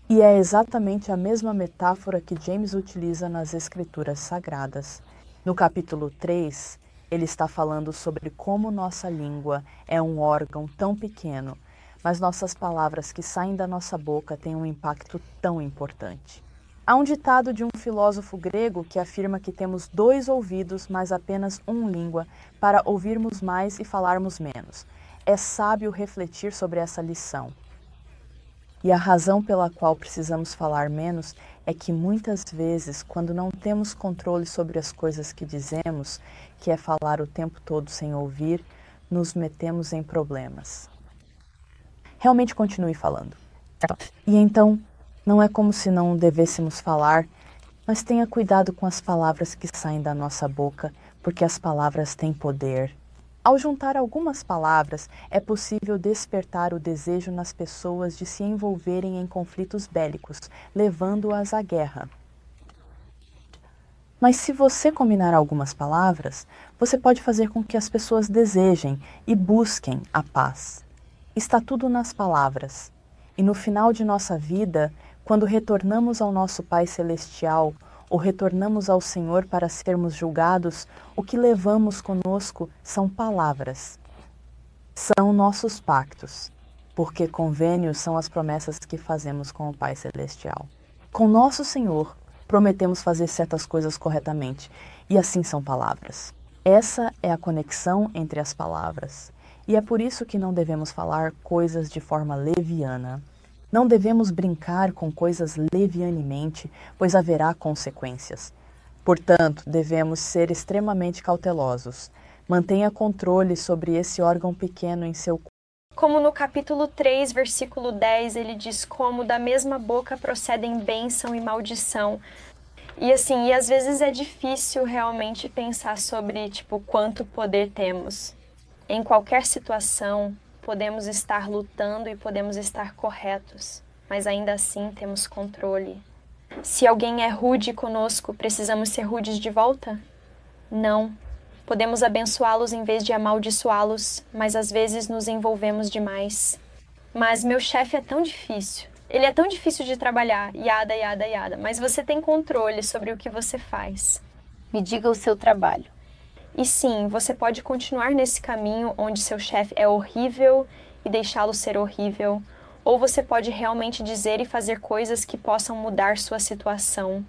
E é exatamente a mesma metáfora que James utiliza nas Escrituras Sagradas. No capítulo 3, ele está falando sobre como nossa língua é um órgão tão pequeno, mas nossas palavras que saem da nossa boca têm um impacto tão importante. Há um ditado de um filósofo grego que afirma que temos dois ouvidos, mas apenas uma língua, para ouvirmos mais e falarmos menos. É sábio refletir sobre essa lição. E a razão pela qual precisamos falar menos é que muitas vezes, quando não temos controle sobre as coisas que dizemos, que é falar o tempo todo sem ouvir, nos metemos em problemas. Realmente continue falando. E então, não é como se não devêssemos falar, mas tenha cuidado com as palavras que saem da nossa boca, porque as palavras têm poder. Ao juntar algumas palavras, é possível despertar o desejo nas pessoas de se envolverem em conflitos bélicos, levando-as à guerra. Mas se você combinar algumas palavras, você pode fazer com que as pessoas desejem e busquem a paz. Está tudo nas palavras. E no final de nossa vida, quando retornamos ao nosso Pai Celestial ou retornamos ao Senhor para sermos julgados, o que levamos conosco são palavras. São nossos pactos, porque convênios são as promessas que fazemos com o Pai Celestial. Com nosso Senhor, prometemos fazer certas coisas corretamente, e assim são palavras. Essa é a conexão entre as palavras. E é por isso que não devemos falar coisas de forma leviana. Não devemos brincar com coisas levianemente, pois haverá consequências. Portanto, devemos ser extremamente cautelosos. Mantenha controle sobre esse órgão pequeno em seu como no capítulo 3, versículo 10, ele diz como da mesma boca procedem bênção e maldição. E assim, e às vezes é difícil realmente pensar sobre, tipo, quanto poder temos. Em qualquer situação, podemos estar lutando e podemos estar corretos, mas ainda assim temos controle. Se alguém é rude conosco, precisamos ser rudes de volta? Não. Podemos abençoá-los em vez de amaldiçoá-los, mas às vezes nos envolvemos demais. Mas meu chefe é tão difícil. Ele é tão difícil de trabalhar, yada, yada, yada, mas você tem controle sobre o que você faz. Me diga o seu trabalho. E sim, você pode continuar nesse caminho onde seu chefe é horrível e deixá-lo ser horrível, ou você pode realmente dizer e fazer coisas que possam mudar sua situação.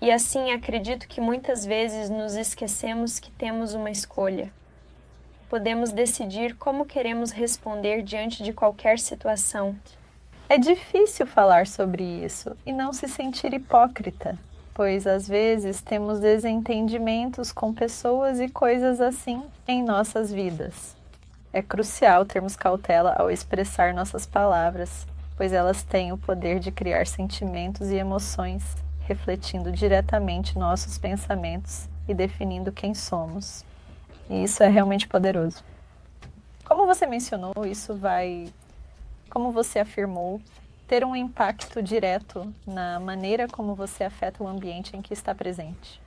E assim, acredito que muitas vezes nos esquecemos que temos uma escolha. Podemos decidir como queremos responder diante de qualquer situação. É difícil falar sobre isso e não se sentir hipócrita pois às vezes temos desentendimentos com pessoas e coisas assim em nossas vidas. É crucial termos cautela ao expressar nossas palavras, pois elas têm o poder de criar sentimentos e emoções, refletindo diretamente nossos pensamentos e definindo quem somos. E isso é realmente poderoso. Como você mencionou, isso vai, como você afirmou, ter um impacto direto na maneira como você afeta o ambiente em que está presente.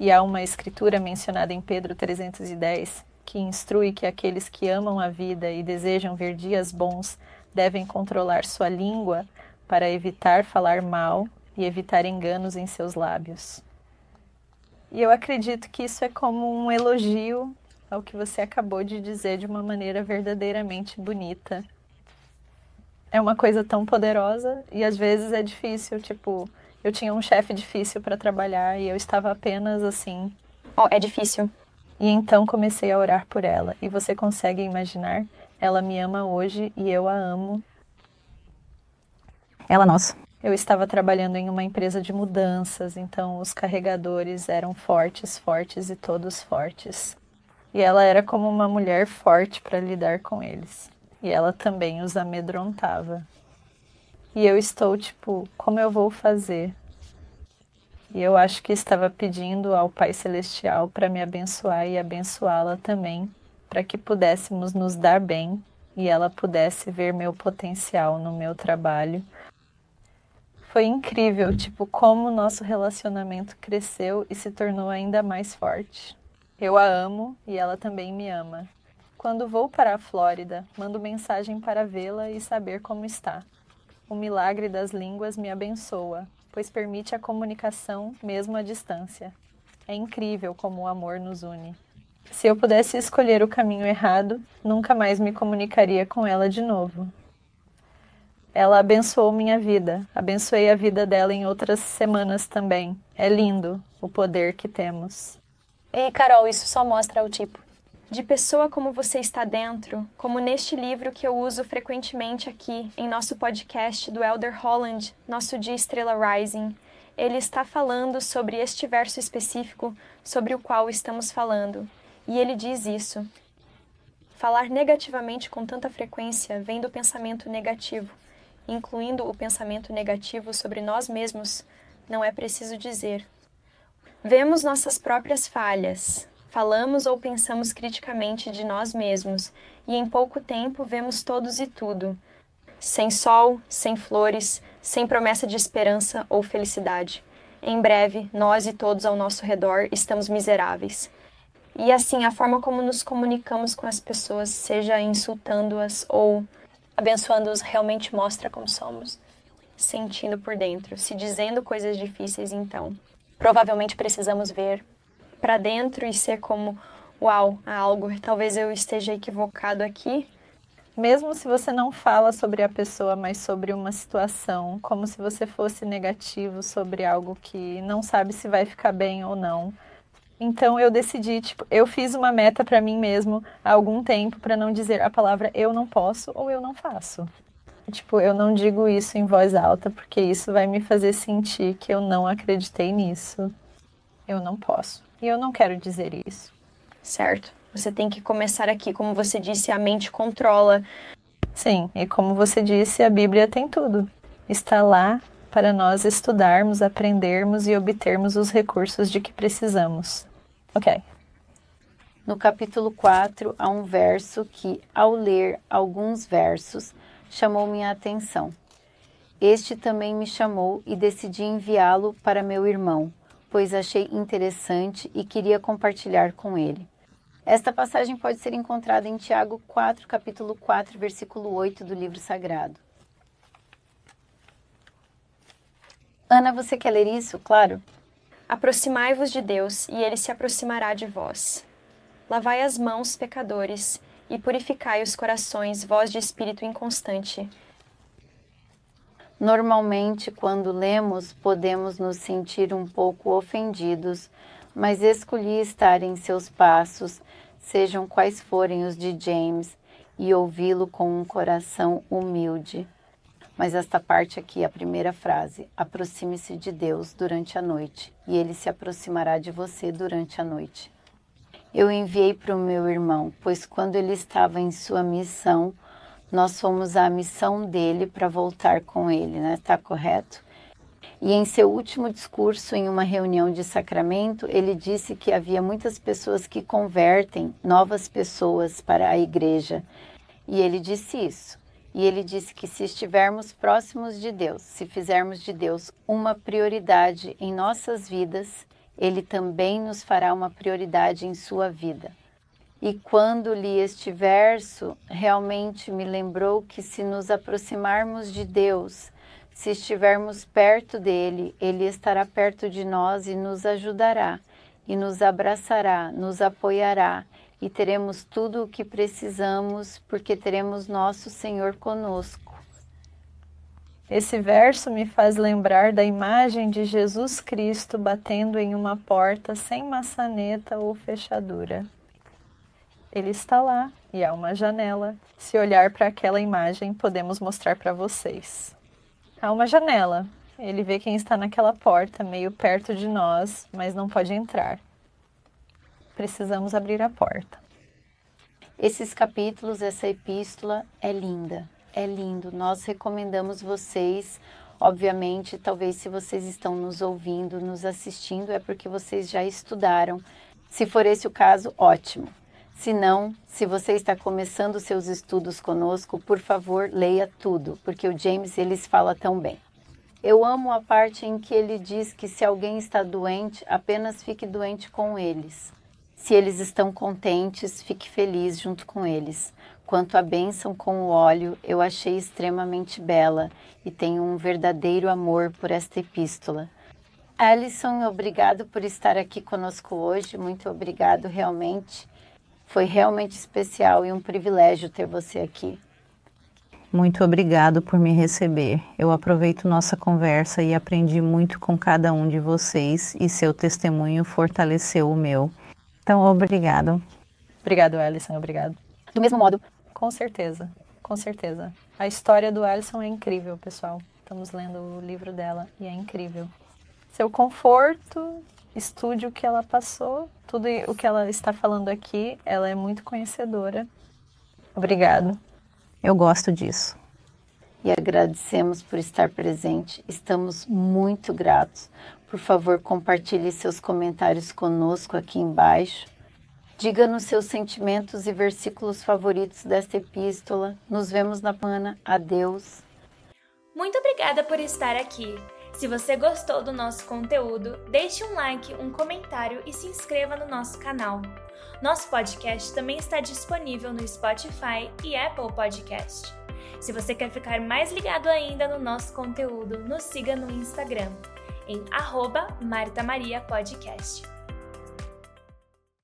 E há uma escritura mencionada em Pedro 310 que instrui que aqueles que amam a vida e desejam ver dias bons devem controlar sua língua para evitar falar mal e evitar enganos em seus lábios. E eu acredito que isso é como um elogio ao que você acabou de dizer de uma maneira verdadeiramente bonita é uma coisa tão poderosa e às vezes é difícil. Tipo, eu tinha um chefe difícil para trabalhar e eu estava apenas assim. Oh, é difícil. E então comecei a orar por ela. E você consegue imaginar? Ela me ama hoje e eu a amo. Ela nossa. Eu estava trabalhando em uma empresa de mudanças, então os carregadores eram fortes, fortes e todos fortes. E ela era como uma mulher forte para lidar com eles e ela também os amedrontava. E eu estou tipo, como eu vou fazer? E eu acho que estava pedindo ao Pai Celestial para me abençoar e abençoá-la também, para que pudéssemos nos dar bem e ela pudesse ver meu potencial no meu trabalho. Foi incrível, tipo, como o nosso relacionamento cresceu e se tornou ainda mais forte. Eu a amo e ela também me ama. Quando vou para a Flórida, mando mensagem para vê-la e saber como está. O milagre das línguas me abençoa, pois permite a comunicação mesmo à distância. É incrível como o amor nos une. Se eu pudesse escolher o caminho errado, nunca mais me comunicaria com ela de novo. Ela abençoou minha vida, abençoei a vida dela em outras semanas também. É lindo o poder que temos. E Carol, isso só mostra o tipo de pessoa como você está dentro, como neste livro que eu uso frequentemente aqui em nosso podcast do Elder Holland, nosso Dia Estrela Rising. Ele está falando sobre este verso específico sobre o qual estamos falando. E ele diz isso. Falar negativamente com tanta frequência vem do pensamento negativo, incluindo o pensamento negativo sobre nós mesmos, não é preciso dizer. Vemos nossas próprias falhas, falamos ou pensamos criticamente de nós mesmos, e em pouco tempo vemos todos e tudo. Sem sol, sem flores, sem promessa de esperança ou felicidade. Em breve, nós e todos ao nosso redor estamos miseráveis. E assim, a forma como nos comunicamos com as pessoas, seja insultando-as ou Abençoando-os realmente mostra como somos, sentindo por dentro, se dizendo coisas difíceis, então. Provavelmente precisamos ver para dentro e ser como, uau, há algo, talvez eu esteja equivocado aqui. Mesmo se você não fala sobre a pessoa, mas sobre uma situação, como se você fosse negativo sobre algo que não sabe se vai ficar bem ou não. Então eu decidi, tipo, eu fiz uma meta para mim mesmo há algum tempo para não dizer a palavra eu não posso ou eu não faço. Tipo, eu não digo isso em voz alta porque isso vai me fazer sentir que eu não acreditei nisso. Eu não posso. E eu não quero dizer isso. Certo. Você tem que começar aqui, como você disse, a mente controla. Sim, e como você disse, a Bíblia tem tudo. Está lá para nós estudarmos, aprendermos e obtermos os recursos de que precisamos. Ok. No capítulo 4, há um verso que, ao ler alguns versos, chamou minha atenção. Este também me chamou e decidi enviá-lo para meu irmão, pois achei interessante e queria compartilhar com ele. Esta passagem pode ser encontrada em Tiago 4, capítulo 4, versículo 8 do livro sagrado. Ana, você quer ler isso? Claro. Aproximai-vos de Deus, e ele se aproximará de vós. Lavai as mãos, pecadores, e purificai os corações, vós de espírito inconstante. Normalmente, quando lemos, podemos nos sentir um pouco ofendidos, mas escolhi estar em seus passos, sejam quais forem os de James, e ouvi-lo com um coração humilde. Mas esta parte aqui, a primeira frase: aproxime-se de Deus durante a noite, e ele se aproximará de você durante a noite. Eu enviei para o meu irmão, pois quando ele estava em sua missão, nós fomos à missão dele para voltar com ele, né? Tá correto? E em seu último discurso, em uma reunião de sacramento, ele disse que havia muitas pessoas que convertem novas pessoas para a igreja. E ele disse isso. E ele disse que se estivermos próximos de Deus, se fizermos de Deus uma prioridade em nossas vidas, ele também nos fará uma prioridade em sua vida. E quando li este verso, realmente me lembrou que se nos aproximarmos de Deus, se estivermos perto dele, ele estará perto de nós e nos ajudará, e nos abraçará, nos apoiará e teremos tudo o que precisamos, porque teremos nosso Senhor conosco. Esse verso me faz lembrar da imagem de Jesus Cristo batendo em uma porta sem maçaneta ou fechadura. Ele está lá e há uma janela. Se olhar para aquela imagem, podemos mostrar para vocês. Há uma janela. Ele vê quem está naquela porta, meio perto de nós, mas não pode entrar precisamos abrir a porta. Esses capítulos, essa epístola é linda, é lindo. Nós recomendamos vocês, obviamente, talvez se vocês estão nos ouvindo, nos assistindo, é porque vocês já estudaram. Se for esse o caso, ótimo. Se não, se você está começando seus estudos conosco, por favor, leia tudo, porque o James eles fala tão bem. Eu amo a parte em que ele diz que se alguém está doente, apenas fique doente com eles. Se eles estão contentes, fique feliz junto com eles. Quanto à bênção com o óleo, eu achei extremamente bela e tenho um verdadeiro amor por esta epístola. Alison, obrigado por estar aqui conosco hoje. Muito obrigado, realmente. Foi realmente especial e um privilégio ter você aqui. Muito obrigado por me receber. Eu aproveito nossa conversa e aprendi muito com cada um de vocês e seu testemunho fortaleceu o meu. Então, obrigado. Obrigado, Alison, obrigado. Do mesmo modo. Com certeza, com certeza. A história do Alison é incrível, pessoal. Estamos lendo o livro dela e é incrível. Seu conforto, estude o que ela passou, tudo o que ela está falando aqui, ela é muito conhecedora. Obrigado. Eu gosto disso. E agradecemos por estar presente. Estamos muito gratos por favor, compartilhe seus comentários conosco aqui embaixo. Diga-nos seus sentimentos e versículos favoritos desta epístola. Nos vemos na mana. Adeus. Muito obrigada por estar aqui. Se você gostou do nosso conteúdo, deixe um like, um comentário e se inscreva no nosso canal. Nosso podcast também está disponível no Spotify e Apple Podcast. Se você quer ficar mais ligado ainda no nosso conteúdo, nos siga no Instagram em arroba Marta Maria Podcast.